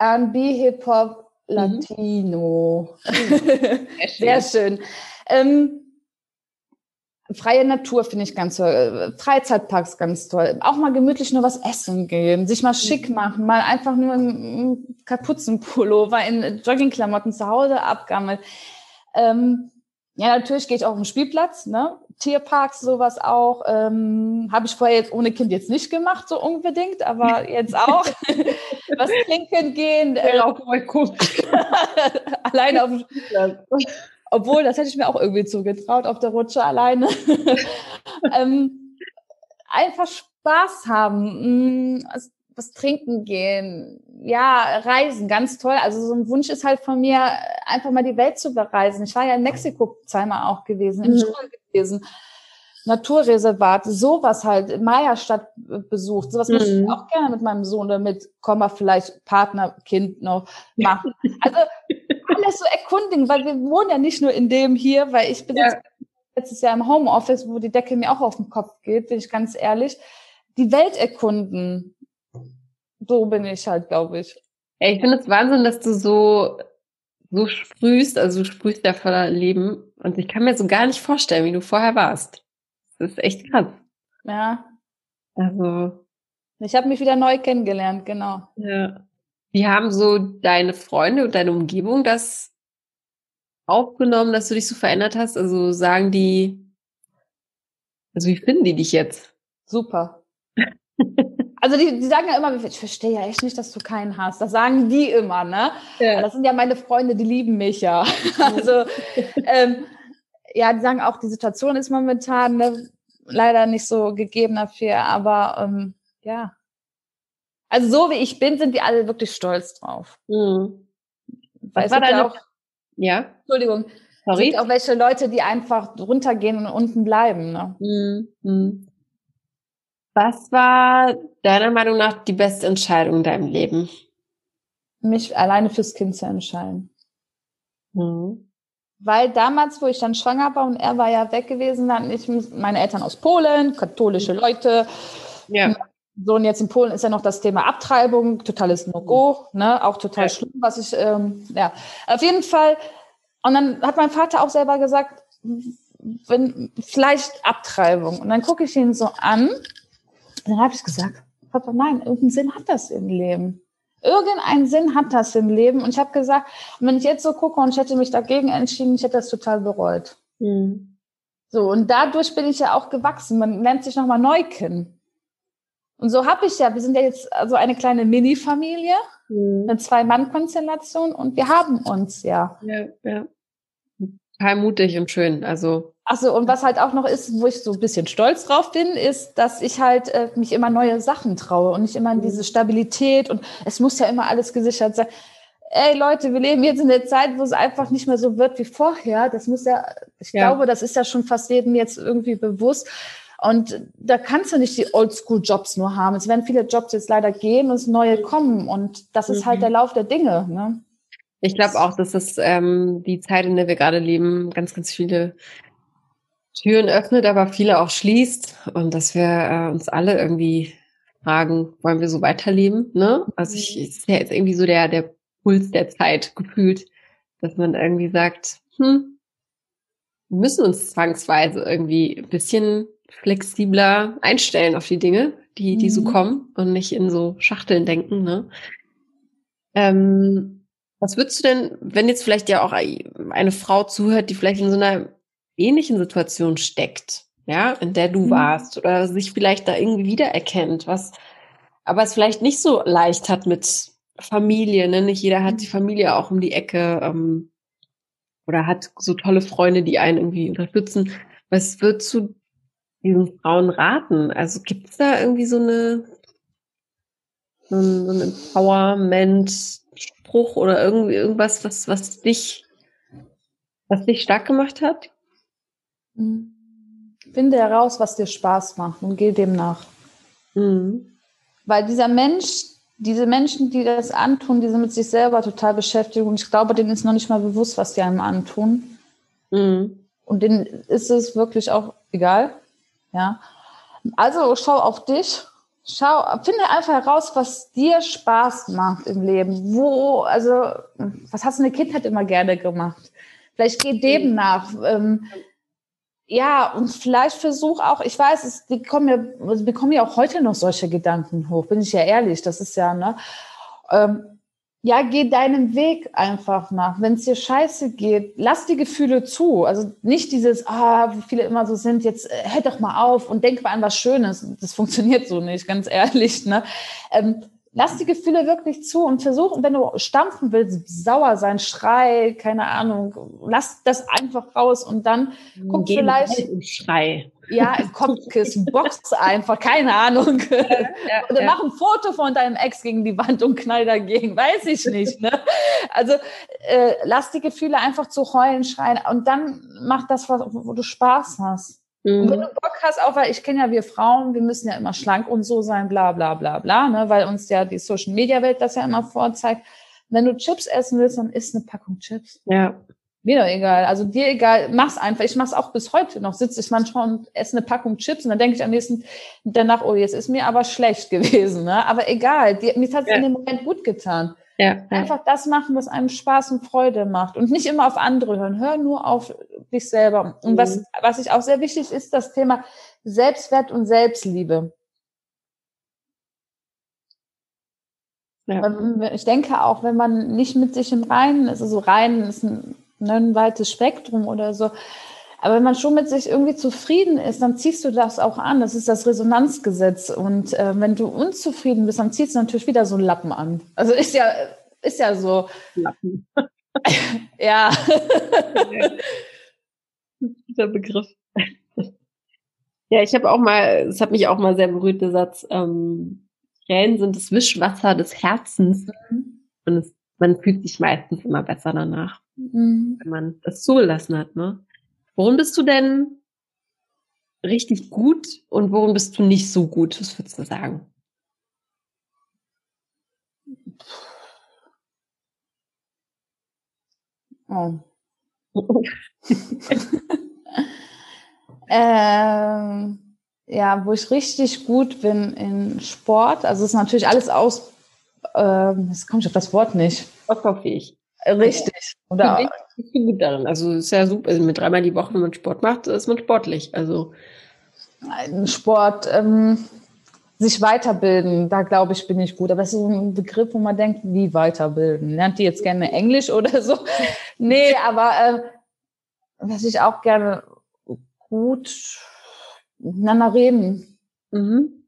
R&B, Hip-Hop, mhm. Latino. Mhm. Sehr schön. Ähm, freie Natur finde ich ganz toll. Freizeitparks ganz toll. Auch mal gemütlich nur was essen gehen, sich mal schick mhm. machen, mal einfach nur im Kapuzenpullover in Joggingklamotten zu Hause abgammeln. Ähm, ja, natürlich gehe ich auch auf den Spielplatz, ne? Tierparks, sowas auch. Ähm, Habe ich vorher jetzt ohne Kind jetzt nicht gemacht, so unbedingt, aber jetzt auch. Was trinken gehen. Äh, auch mal gucken. alleine auf. Obwohl, das hätte ich mir auch irgendwie zugetraut, auf der Rutsche alleine. ähm, einfach Spaß haben. Mm, was trinken gehen, ja, reisen, ganz toll. Also so ein Wunsch ist halt von mir, einfach mal die Welt zu bereisen. Ich war ja in Mexiko zweimal auch gewesen, im mhm. Gewesen, Naturreservat, sowas halt, Maya-Stadt besucht. Sowas mhm. möchte ich auch gerne mit meinem Sohn oder mit, Komma, vielleicht Partner, Kind noch machen. Also alles so erkundigen, weil wir wohnen ja nicht nur in dem hier, weil ich bin ja. jetzt letztes Jahr im Homeoffice, wo die Decke mir auch auf den Kopf geht, bin ich ganz ehrlich. Die Welt erkunden so bin ich halt, glaube ich. Ja, ich finde es Wahnsinn, dass du so, so sprühst, also du sprühst ja voller Leben. Und ich kann mir so gar nicht vorstellen, wie du vorher warst. Das ist echt krass. Ja. Also. Ich habe mich wieder neu kennengelernt, genau. Ja. Wie haben so deine Freunde und deine Umgebung das aufgenommen, dass du dich so verändert hast? Also sagen die, also wie finden die dich jetzt? Super. Also die, die sagen ja immer, ich verstehe ja echt nicht, dass du keinen hast. Das sagen die immer, ne? Ja. Das sind ja meine Freunde, die lieben mich ja. Also ähm, ja, die sagen auch, die Situation ist momentan ne, leider nicht so gegeben dafür, aber ähm, ja. Also so wie ich bin, sind die alle wirklich stolz drauf. Mhm. Was war deine... Auch, ja? Entschuldigung. Sorry? Es gibt auch welche Leute, die einfach runtergehen und unten bleiben. Ne? Mhm. Mhm. Was war deiner Meinung nach die beste Entscheidung in deinem Leben? Mich alleine fürs Kind zu entscheiden. Mhm. Weil damals, wo ich dann schwanger war und er war ja weg gewesen, dann ich meine Eltern aus Polen, katholische Leute. Ja. So, und jetzt in Polen ist ja noch das Thema Abtreibung, totales No-Go, ne, auch total ja. schlimm, was ich, ähm, ja, auf jeden Fall. Und dann hat mein Vater auch selber gesagt, wenn vielleicht Abtreibung. Und dann gucke ich ihn so an. Dann habe ich gesagt, Papa, nein, irgendeinen Sinn hat das im Leben. Irgendeinen Sinn hat das im Leben. Und ich habe gesagt, wenn ich jetzt so gucke und ich hätte mich dagegen entschieden, ich hätte das total bereut. Mhm. So, und dadurch bin ich ja auch gewachsen. Man lernt sich nochmal neu kennen. Und so habe ich ja, wir sind ja jetzt also eine kleine Mini-Familie, mhm. eine Zwei-Mann-Konstellation und wir haben uns ja. Ja, ja. Total mutig und schön. Also. Achso, und was halt auch noch ist, wo ich so ein bisschen stolz drauf bin, ist, dass ich halt äh, mich immer neue Sachen traue und nicht immer in diese Stabilität und es muss ja immer alles gesichert sein. Ey Leute, wir leben jetzt in der Zeit, wo es einfach nicht mehr so wird wie vorher. Das muss ja, ich ja. glaube, das ist ja schon fast jedem jetzt irgendwie bewusst. Und da kannst du nicht die Oldschool-Jobs nur haben. Es werden viele Jobs jetzt leider gehen und es neue kommen. Und das ist halt mhm. der Lauf der Dinge. Ne? Ich glaube auch, dass das ähm, die Zeit, in der wir gerade leben, ganz, ganz viele Türen öffnet, aber viele auch schließt. Und dass wir äh, uns alle irgendwie fragen, wollen wir so weiterleben? Ne? Also ich, mhm. ist ja jetzt irgendwie so der, der Puls der Zeit gefühlt, dass man irgendwie sagt, hm, wir müssen uns zwangsweise irgendwie ein bisschen flexibler einstellen auf die Dinge, die, die mhm. so kommen und nicht in so Schachteln denken. Ne? Ähm, was würdest du denn, wenn jetzt vielleicht ja auch eine Frau zuhört, die vielleicht in so einer ähnlichen Situation steckt, ja, in der du mhm. warst oder sich vielleicht da irgendwie wiedererkennt, was, aber es vielleicht nicht so leicht hat mit Familie, ne? Nicht jeder hat die Familie auch um die Ecke ähm, oder hat so tolle Freunde, die einen irgendwie unterstützen. Was würdest du diesen Frauen raten? Also gibt es da irgendwie so eine so ein, so ein Empowerment-Spruch oder irgendwie irgendwas, was, was dich, was dich stark gemacht hat? Finde heraus, was dir Spaß macht und geh dem nach. Mhm. Weil dieser Mensch, diese Menschen, die das antun, die sind mit sich selber total beschäftigt und ich glaube, denen ist noch nicht mal bewusst, was die einem antun. Mhm. Und denen ist es wirklich auch egal. Ja. Also schau auf dich. Schau, finde einfach heraus, was dir Spaß macht im Leben. Wo, also, was hast du in der Kindheit immer gerne gemacht? Vielleicht geh dem mhm. nach. Ähm, ja, und vielleicht versuch auch, ich weiß, es, die kommen ja, also bekommen ja auch heute noch solche Gedanken hoch, bin ich ja ehrlich, das ist ja, ne? Ähm, ja, geh deinen Weg einfach nach. Wenn es dir scheiße geht, lass die Gefühle zu. Also nicht dieses, ah, wie viele immer so sind, jetzt äh, hör doch mal auf und denk mal an was Schönes. Das funktioniert so nicht, ganz ehrlich. Ne? Ähm, lass die Gefühle wirklich zu und versuch, wenn du stampfen willst, sauer sein, schrei, keine Ahnung, lass das einfach raus und dann guck Geh vielleicht. Und schrei. Ja, Kopfkissen, box einfach, keine Ahnung. Ja, ja, Oder ja. mach ein Foto von deinem Ex gegen die Wand und knall dagegen, weiß ich nicht. Ne? Also äh, lass die Gefühle einfach zu heulen, schreien und dann mach das, wo du Spaß hast. Mhm. Und wenn du Bock hast, auch weil ich kenne ja wir Frauen, wir müssen ja immer schlank und so sein, bla bla bla bla, ne? weil uns ja die Social Media Welt das ja immer vorzeigt. Wenn du Chips essen willst, dann isst eine Packung Chips. Ja. Mir doch egal. Also dir egal, mach's einfach. Ich mach's auch bis heute noch. Sitze ich manchmal und esse eine Packung Chips und dann denke ich am nächsten danach, oh, jetzt ist mir aber schlecht gewesen. Ne? Aber egal, die, mir hat's ja. in dem Moment gut getan. Ja, Einfach das machen, was einem Spaß und Freude macht und nicht immer auf andere hören. Hör nur auf dich selber. Und mhm. was, was ich auch sehr wichtig ist, das Thema Selbstwert und Selbstliebe. Ja. Ich denke auch, wenn man nicht mit sich im Reinen ist, also rein ist ein, ne, ein weites Spektrum oder so, aber wenn man schon mit sich irgendwie zufrieden ist, dann ziehst du das auch an. Das ist das Resonanzgesetz. Und äh, wenn du unzufrieden bist, dann ziehst du natürlich wieder so einen Lappen an. Also ist ja, ist ja so. Lappen. ja. Der Begriff. Ja, ich habe auch mal, es hat mich auch mal sehr berührt, der Satz, ähm, Tränen sind das Wischwasser des Herzens. Mhm. Und es, man fühlt sich meistens immer besser danach, mhm. wenn man das zugelassen hat, ne? Worin bist du denn richtig gut und worin bist du nicht so gut? Was würdest du sagen? Oh. ähm, ja, wo ich richtig gut bin in Sport. Also es ist natürlich alles aus. Ähm, jetzt komme ich auf das Wort nicht. Ausbaufähig. Richtig. Oder ich bin gut darin. Also ist ja super. Also mit dreimal die Woche, wenn man Sport macht, ist man sportlich. Also Sport, ähm, sich weiterbilden, da glaube ich, bin ich gut. Aber es ist so ein Begriff, wo man denkt, wie weiterbilden? Lernt die jetzt gerne Englisch oder so? nee, aber äh, was ich auch gerne gut miteinander reden. Mhm.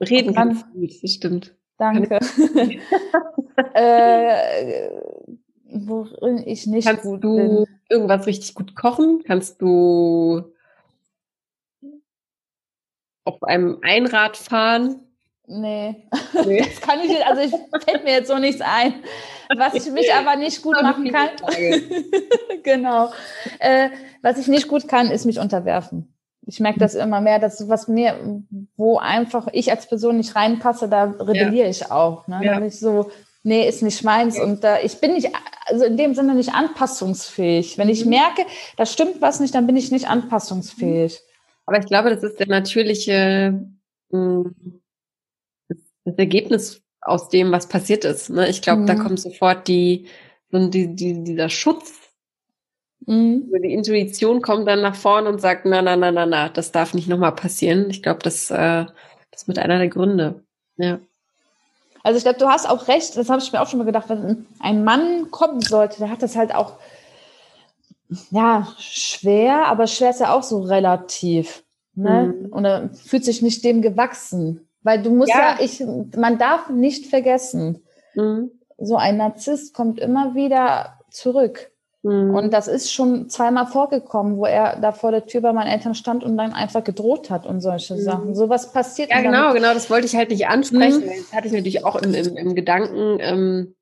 Reden gut, das stimmt. Danke. äh, worin ich nicht kannst gut du bin. irgendwas richtig gut kochen? Kannst du auf einem Einrad fahren? Nee. nee. Das kann ich nicht, also ich fällt mir jetzt so nichts ein. Was ich mich aber nicht gut machen kann. genau. Äh, was ich nicht gut kann, ist mich unterwerfen. Ich merke das immer mehr, dass was mir, wo einfach ich als Person nicht reinpasse, da rebelliere ja. ich auch. Ne? Ja. Da bin ich so, nee, ist nicht meins. Und da, ich bin nicht, also in dem Sinne nicht anpassungsfähig. Wenn ich mhm. merke, da stimmt was nicht, dann bin ich nicht anpassungsfähig. Aber ich glaube, das ist der natürliche, hm, das Ergebnis aus dem, was passiert ist. Ne? Ich glaube, mhm. da kommt sofort die, so die, die, dieser Schutz Mhm. Die Intuition kommt dann nach vorne und sagt, na, na, na, na, na, das darf nicht nochmal passieren. Ich glaube, das, äh, das ist mit einer der Gründe. Ja. Also ich glaube, du hast auch recht, das habe ich mir auch schon mal gedacht, wenn ein Mann kommen sollte, der hat das halt auch, ja, schwer, aber schwer ist ja auch so relativ. Ne? Mhm. Und er fühlt sich nicht dem gewachsen. Weil du musst ja, ja ich, man darf nicht vergessen, mhm. so ein Narzisst kommt immer wieder zurück. Mhm. Und das ist schon zweimal vorgekommen, wo er da vor der Tür bei meinen Eltern stand und dann einfach gedroht hat und solche mhm. Sachen. Sowas passiert. Ja, genau, genau, das wollte ich halt nicht ansprechen. Mhm. Das hatte ich natürlich auch im, im, im Gedanken, ähm,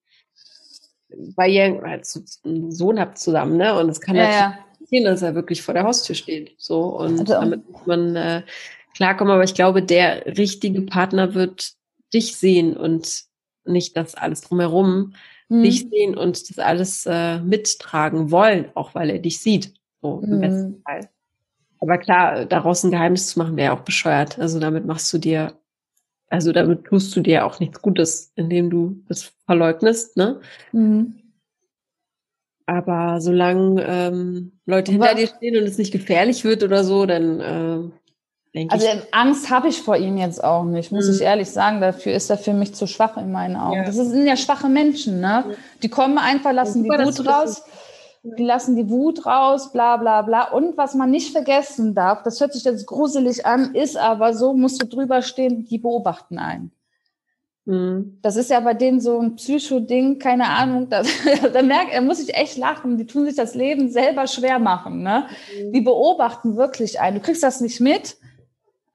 weil ihr so einen Sohn habt zusammen, ne? Und es kann ja, natürlich ja. passieren, dass er wirklich vor der Haustür steht. So, und also, damit muss man äh, klarkommen. Aber ich glaube, der richtige Partner wird dich sehen und nicht das alles drumherum mhm. dich sehen und das alles äh, mittragen wollen, auch weil er dich sieht. So im mhm. besten Fall. Aber klar, daraus ein Geheimnis zu machen, wäre auch bescheuert. Also damit machst du dir, also damit tust du dir auch nichts Gutes, indem du das verleugnest, ne? Mhm. Aber solange ähm, Leute hinter dir stehen und es nicht gefährlich wird oder so, dann äh, denke also ich. Angst habe ich vor ihm jetzt auch nicht, muss mhm. ich ehrlich sagen. Dafür ist er für mich zu schwach in meinen Augen. Ja. Das sind ja schwache Menschen, ne? Die kommen einfach, lassen super, die Wut raus. Die lassen die Wut raus, bla bla bla. Und was man nicht vergessen darf, das hört sich jetzt gruselig an, ist aber so, musst du drüber stehen, die beobachten einen. Mhm. Das ist ja bei denen so ein Psycho-Ding, keine Ahnung. Da, da merkt, er muss sich echt lachen. Die tun sich das Leben selber schwer machen. Ne? Mhm. Die beobachten wirklich einen. Du kriegst das nicht mit,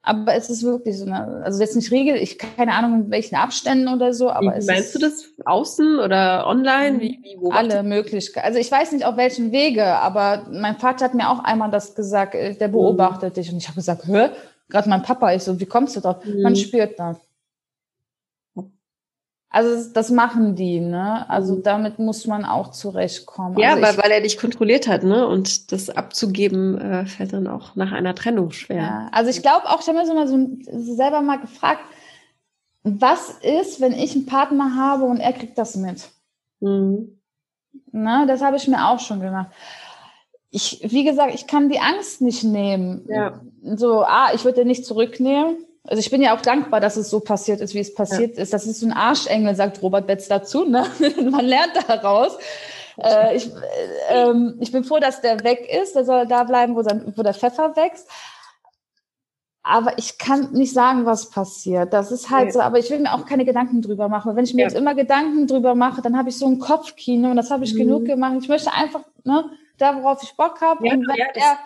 aber es ist wirklich so eine, also jetzt nicht Regel, ich keine Ahnung in welchen Abständen oder so, aber wie, Meinst du das außen oder online? Wie, wie, wo alle Möglichkeiten. Also ich weiß nicht auf welchen Wege, aber mein Vater hat mir auch einmal das gesagt, äh, der beobachtet mhm. dich. Und ich habe gesagt, hör, gerade mein Papa, ich so, wie kommst du drauf? Mhm. Man spürt das. Also das machen die, ne? Also mhm. damit muss man auch zurechtkommen. Ja, also weil, weil er dich kontrolliert hat, ne? Und das abzugeben äh, fällt dann auch nach einer Trennung schwer. Ja, also ich glaube auch, ich habe mir so mal so selber mal gefragt, was ist, wenn ich einen Partner habe und er kriegt das mit? Mhm. Na, das habe ich mir auch schon gemacht. Ich, wie gesagt, ich kann die Angst nicht nehmen. Ja. So, ah, ich würde den nicht zurücknehmen also ich bin ja auch dankbar, dass es so passiert ist, wie es passiert ja. ist. Das ist so ein Arschengel, sagt Robert Betz dazu. Ne? Man lernt daraus. Äh, ich, äh, äh, ich bin froh, dass der weg ist. Der soll da bleiben, wo, sein, wo der Pfeffer wächst. Aber ich kann nicht sagen, was passiert. Das ist halt ja. so. Aber ich will mir auch keine Gedanken drüber machen. Wenn ich mir ja. jetzt immer Gedanken drüber mache, dann habe ich so ein Kopfkino und das habe ich mhm. genug gemacht. Ich möchte einfach ne, da, worauf ich Bock habe. und wenn er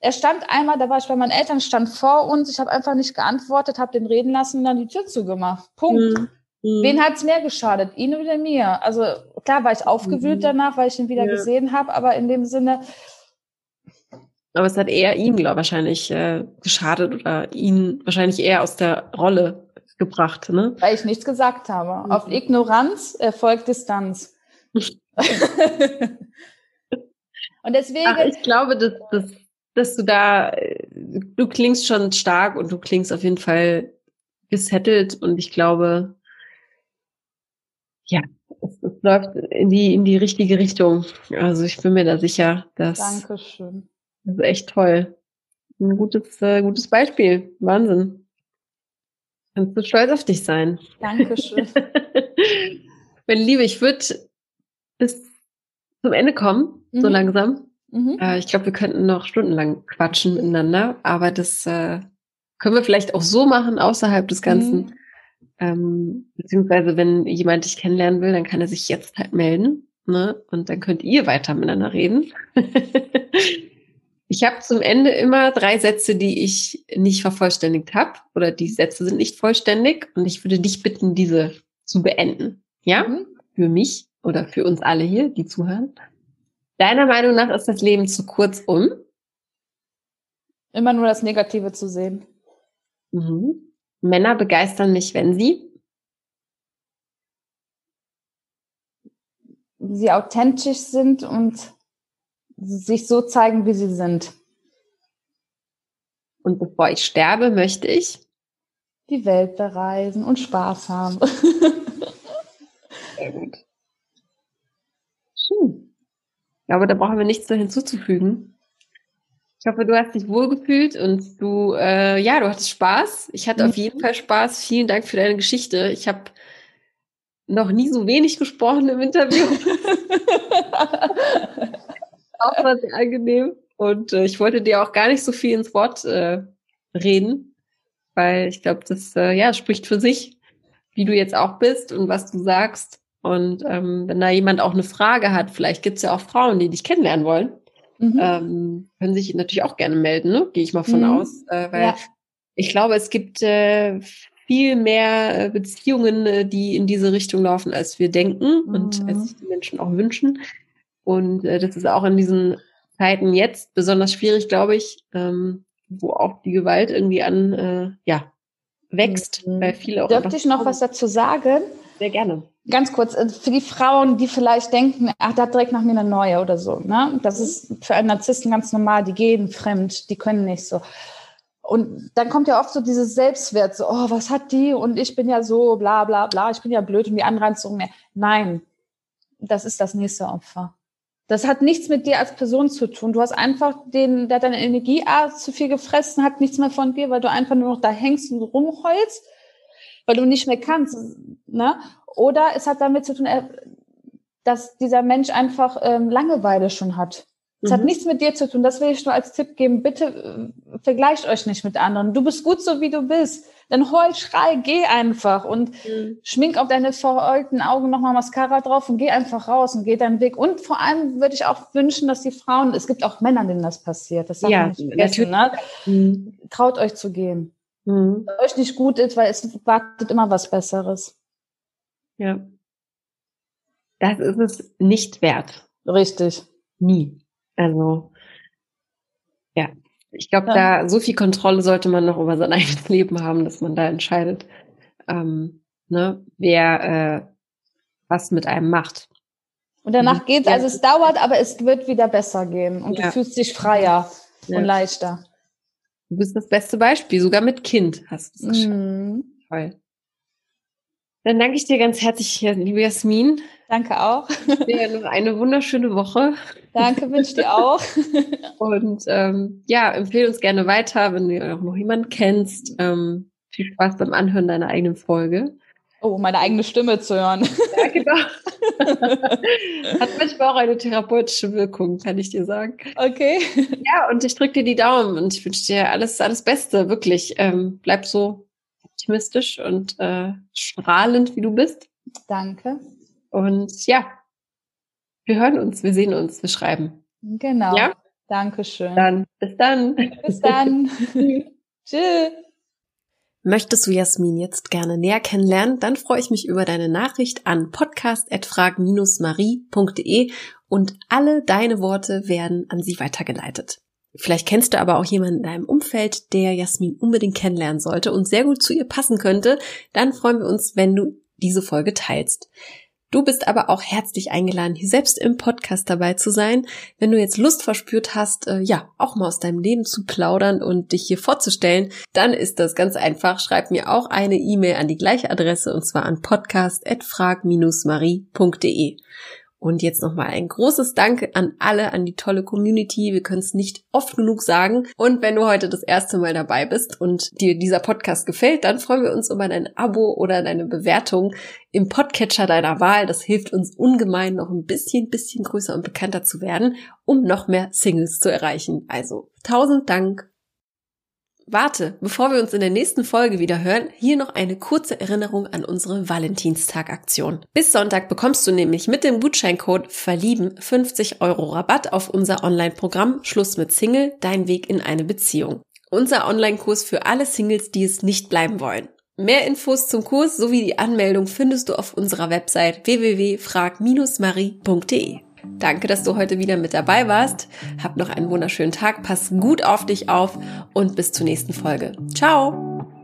er stand einmal, da war ich bei meinen Eltern, stand vor uns, ich habe einfach nicht geantwortet, habe den reden lassen und dann die Tür zugemacht. Punkt. Mhm. mhm. Wen hat's mehr geschadet, ihn oder mir? Also klar war ich aufgewühlt mhm. danach, weil ich ihn wieder ja. gesehen habe, aber in dem Sinne. Aber es hat eher ihm, glaube ich, wahrscheinlich äh, geschadet oder ihn wahrscheinlich eher aus der Rolle gebracht, ne? Weil ich nichts gesagt habe. Mhm. Auf Ignoranz erfolgt Distanz. Und deswegen. Ach, ich glaube, dass, dass dass du da, du klingst schon stark und du klingst auf jeden Fall gesettelt und ich glaube, ja, es, es läuft in die, in die richtige Richtung. Also ich bin mir da sicher, dass. Dankeschön. Das ist echt toll. Ein gutes, äh, gutes Beispiel. Wahnsinn. Kannst du stolz auf dich sein. Dankeschön. Meine Liebe, ich würde bis zum Ende kommen, mhm. so langsam. Mhm. Äh, ich glaube, wir könnten noch stundenlang quatschen miteinander, aber das äh, können wir vielleicht auch so machen, außerhalb des Ganzen. Mhm. Ähm, beziehungsweise, wenn jemand dich kennenlernen will, dann kann er sich jetzt halt melden. Ne? Und dann könnt ihr weiter miteinander reden. ich habe zum Ende immer drei Sätze, die ich nicht vervollständigt habe. Oder die Sätze sind nicht vollständig. Und ich würde dich bitten, diese zu beenden. Ja? Mhm. Für mich oder für uns alle hier, die zuhören. Deiner Meinung nach ist das Leben zu kurz, um? Immer nur das Negative zu sehen. Mhm. Männer begeistern mich, wenn sie? Sie authentisch sind und sich so zeigen, wie sie sind. Und bevor ich sterbe, möchte ich? Die Welt bereisen und Spaß haben. Sehr gut. Schön. Aber da brauchen wir nichts mehr hinzuzufügen. Ich hoffe, du hast dich wohlgefühlt und du, äh, ja, du hattest Spaß. Ich hatte mhm. auf jeden Fall Spaß. Vielen Dank für deine Geschichte. Ich habe noch nie so wenig gesprochen im Interview. auch war sehr angenehm. Und äh, ich wollte dir auch gar nicht so viel ins Wort äh, reden, weil ich glaube, das äh, ja spricht für sich, wie du jetzt auch bist und was du sagst. Und ähm, wenn da jemand auch eine Frage hat, vielleicht gibt es ja auch Frauen, die dich kennenlernen wollen, mhm. ähm, können sich natürlich auch gerne melden, ne? gehe ich mal von mhm. aus. Äh, weil ja. ich glaube, es gibt äh, viel mehr äh, Beziehungen, äh, die in diese Richtung laufen, als wir denken mhm. und als sich die Menschen auch wünschen. Und äh, das ist auch in diesen Zeiten jetzt besonders schwierig, glaube ich, ähm, wo auch die Gewalt irgendwie an, äh, ja, wächst, mhm. weil viele auch. Dürfte ich noch was dazu sagen? Sehr gerne. Ganz kurz, äh, für die Frauen, die vielleicht denken, ach, da direkt nach mir eine neue oder so. Ne? Das ist für einen Narzissten ganz normal, die gehen fremd, die können nicht so. Und dann kommt ja oft so dieses Selbstwert, so, oh, was hat die? Und ich bin ja so, bla, bla, bla, ich bin ja blöd und die anderen so mehr. Nein, das ist das nächste Opfer. Das hat nichts mit dir als Person zu tun. Du hast einfach den, der deine Energie ah, zu viel gefressen, hat nichts mehr von dir, weil du einfach nur noch da hängst und rumheulst weil du nicht mehr kannst. Ne? Oder es hat damit zu tun, äh, dass dieser Mensch einfach ähm, Langeweile schon hat. Es mhm. hat nichts mit dir zu tun. Das will ich nur als Tipp geben. Bitte äh, vergleicht euch nicht mit anderen. Du bist gut so, wie du bist. Dann heul, schrei, geh einfach und mhm. schmink auf deine verheulten Augen nochmal Mascara drauf und geh einfach raus und geh deinen Weg. Und vor allem würde ich auch wünschen, dass die Frauen, es gibt auch Männer, denen das passiert. Das ja, nicht vergessen, ne? Mhm. Traut euch zu gehen mhm. euch nicht gut ist, weil es wartet immer was Besseres. Ja. Das ist es nicht wert. Richtig. Nie. Also, ja. Ich glaube, ja. da so viel Kontrolle sollte man noch über sein eigenes Leben haben, dass man da entscheidet, ähm, ne, wer äh, was mit einem macht. Und danach mhm. geht's, also es dauert, aber es wird wieder besser gehen und ja. du fühlst dich freier ja. und leichter. Du bist das beste Beispiel, sogar mit Kind hast du es geschafft. Mm. Toll. Dann danke ich dir ganz herzlich, liebe Jasmin. Danke auch. Dir noch eine wunderschöne Woche. Danke, wünsche dir auch. Und ähm, ja, empfehle uns gerne weiter, wenn du auch noch jemanden kennst. Ähm, viel Spaß beim Anhören deiner eigenen Folge. Oh, meine eigene Stimme zu hören. Ja, genau. Hat manchmal auch eine therapeutische Wirkung, kann ich dir sagen. Okay. Ja, und ich drücke dir die Daumen und ich wünsche dir alles, alles Beste, wirklich. Ähm, bleib so optimistisch und äh, strahlend, wie du bist. Danke. Und ja, wir hören uns, wir sehen uns, wir schreiben. Genau. Ja? Dankeschön. Dann, bis dann. Bis dann. Tschüss. Möchtest du Jasmin jetzt gerne näher kennenlernen, dann freue ich mich über deine Nachricht an podcast.frag-marie.de und alle deine Worte werden an sie weitergeleitet. Vielleicht kennst du aber auch jemanden in deinem Umfeld, der Jasmin unbedingt kennenlernen sollte und sehr gut zu ihr passen könnte. Dann freuen wir uns, wenn du diese Folge teilst. Du bist aber auch herzlich eingeladen, hier selbst im Podcast dabei zu sein. Wenn du jetzt Lust verspürt hast, äh, ja, auch mal aus deinem Leben zu plaudern und dich hier vorzustellen, dann ist das ganz einfach. Schreib mir auch eine E-Mail an die gleiche Adresse und zwar an podcast.frag-marie.de. Und jetzt nochmal ein großes Danke an alle, an die tolle Community. Wir können es nicht oft genug sagen. Und wenn du heute das erste Mal dabei bist und dir dieser Podcast gefällt, dann freuen wir uns über dein Abo oder deine Bewertung im Podcatcher deiner Wahl. Das hilft uns ungemein, noch ein bisschen, bisschen größer und bekannter zu werden, um noch mehr Singles zu erreichen. Also tausend Dank Warte, bevor wir uns in der nächsten Folge wieder hören, hier noch eine kurze Erinnerung an unsere Valentinstag-Aktion. Bis Sonntag bekommst du nämlich mit dem Gutscheincode Verlieben 50 Euro Rabatt auf unser Online-Programm Schluss mit Single, dein Weg in eine Beziehung. Unser Online-Kurs für alle Singles, die es nicht bleiben wollen. Mehr Infos zum Kurs sowie die Anmeldung findest du auf unserer Website www.frag-marie.de. Danke, dass du heute wieder mit dabei warst. Hab noch einen wunderschönen Tag, pass gut auf dich auf und bis zur nächsten Folge. Ciao!